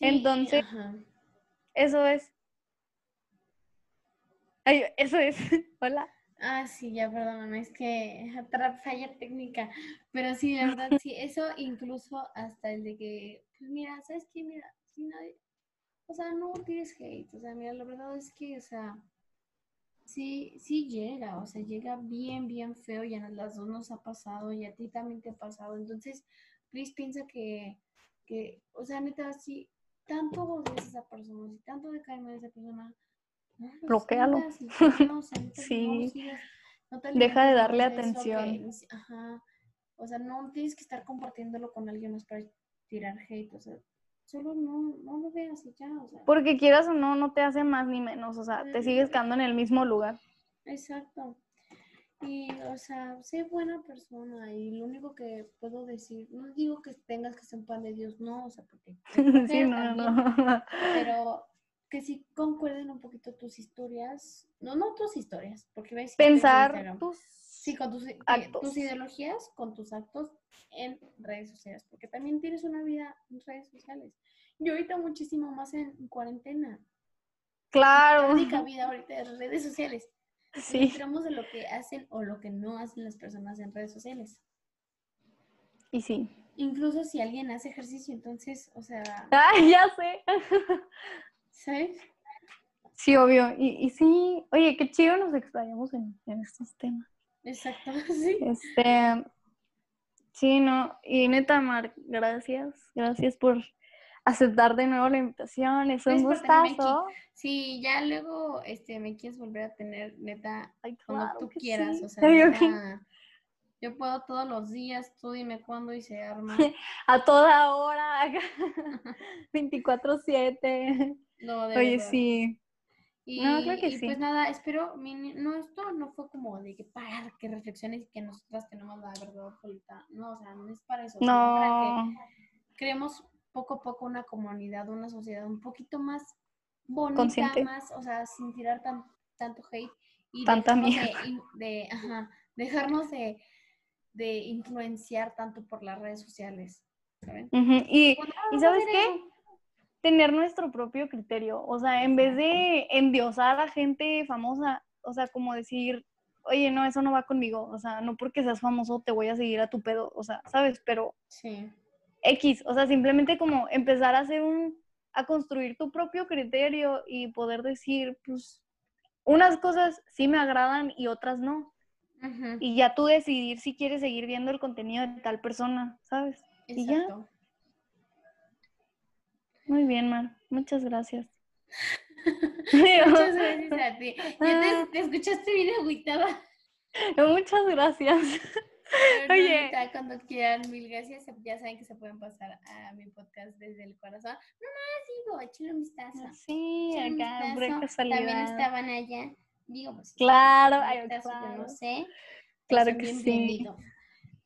Entonces- ajá. Eso es. Ay, eso es. Hola. Ah, sí, ya, perdóname, es que falla técnica, pero sí, la verdad, sí, eso incluso hasta el de que, pues mira, ¿sabes qué? Mira, si nadie, o sea, no tienes hate, o sea, mira, la verdad es que, o sea, sí, sí llega, o sea, llega bien, bien feo, y a las dos nos ha pasado, y a ti también te ha pasado, entonces, please piensa que, que, o sea, neta, si tanto odias a esa persona, si tanto te cae mal esa persona, no lo Bloquéalo. sigas, y ya no, o sea, neta, no Sí. no Deja de darle eso atención. ajá, o sea, no tienes que estar compartiéndolo con alguien más para tirar hate, o sea, solo no, no lo veas y ya, o sea, Porque quieras o no, no te hace más ni menos. O sea, te sigues quedando en el mismo lugar. exacto. Y, o sea, sé buena persona y lo único que puedo decir, no digo que tengas que ser un pan de Dios, no, o sea, porque Sí, no, no. pero que sí concuerden un poquito tus historias, no, no tus historias, porque ves Pensar tus... Sí, con tus, actos. tus ideologías, con tus actos en redes sociales, porque también tienes una vida en redes sociales. Y ahorita muchísimo más en cuarentena. La Claro. única vida ahorita es redes sociales. Sí. enteramos de lo que hacen o lo que no hacen las personas en redes sociales. Y sí. Incluso si alguien hace ejercicio, entonces, o sea, Ay, ya sé. ¿Sabes? Sí, obvio. Y, y sí, oye, qué chido nos explayamos en, en estos temas. Exacto, sí. Este, sí, no, y neta, Mar, gracias, gracias por aceptar de nuevo la invitación, es un gustazo. Si ya luego este, me quieres volver a tener, neta, Ay, cuando tú quieras, sí. o sea, yo puedo todos los días, tú dime cuándo y se arma. A toda hora, 24/7. No, de Oye, verdad. sí, Y, No, claro que y sí. pues nada, espero, mi no, esto no fue como de que para que reflexiones y que nosotras tenemos la verdad absoluta. No, o sea, no es para eso, sino para no, que creemos poco a poco una comunidad, una sociedad un poquito más bonita, Consciente. más, o sea, sin tirar tan, tanto hate y Tanta dejarnos de, ajá, dejarnos de, de influenciar tanto por las redes sociales, ¿saben? Y, Pues ¿y sabes qué? Tener nuestro propio criterio, o sea, en vez de endiosar a gente famosa, o sea, como decir, oye, no, eso no va conmigo, o sea, no porque seas famoso te voy a seguir a tu pedo, o sea, ¿sabes? Pero Sí, X, o sea, simplemente como empezar a hacer un, a construir tu propio criterio y poder decir, pues, unas cosas sí me agradan y otras no. Y ya tú decidir si quieres seguir viendo el contenido de tal persona, ¿sabes? y ya. Muy bien, Mar. Muchas gracias. Muchas gracias a ti. Ya Ah. te, te escuchaste bien agüitada. Muchas gracias. Pero Oye. cuando quieran, mil gracias. Ya saben que se pueden pasar a mi podcast desde el corazón. No más digo, échale un vistazo. Sí, échale un acá, por vistazo. También estaban allá. Digo, pues. Claro, ay, vistazo, yo claro. no sé. Claro que sí.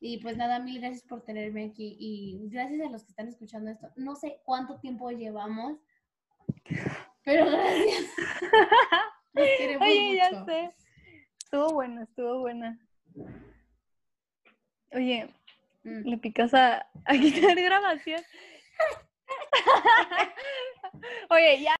Y pues nada, mil gracias por tenerme aquí. Y gracias a los que están escuchando esto. No sé cuánto tiempo llevamos, pero gracias. Oye, ya sé. Estuvo buena, estuvo buena. Oye, Mm. le picas a, a quitar grabación. Oye, ya.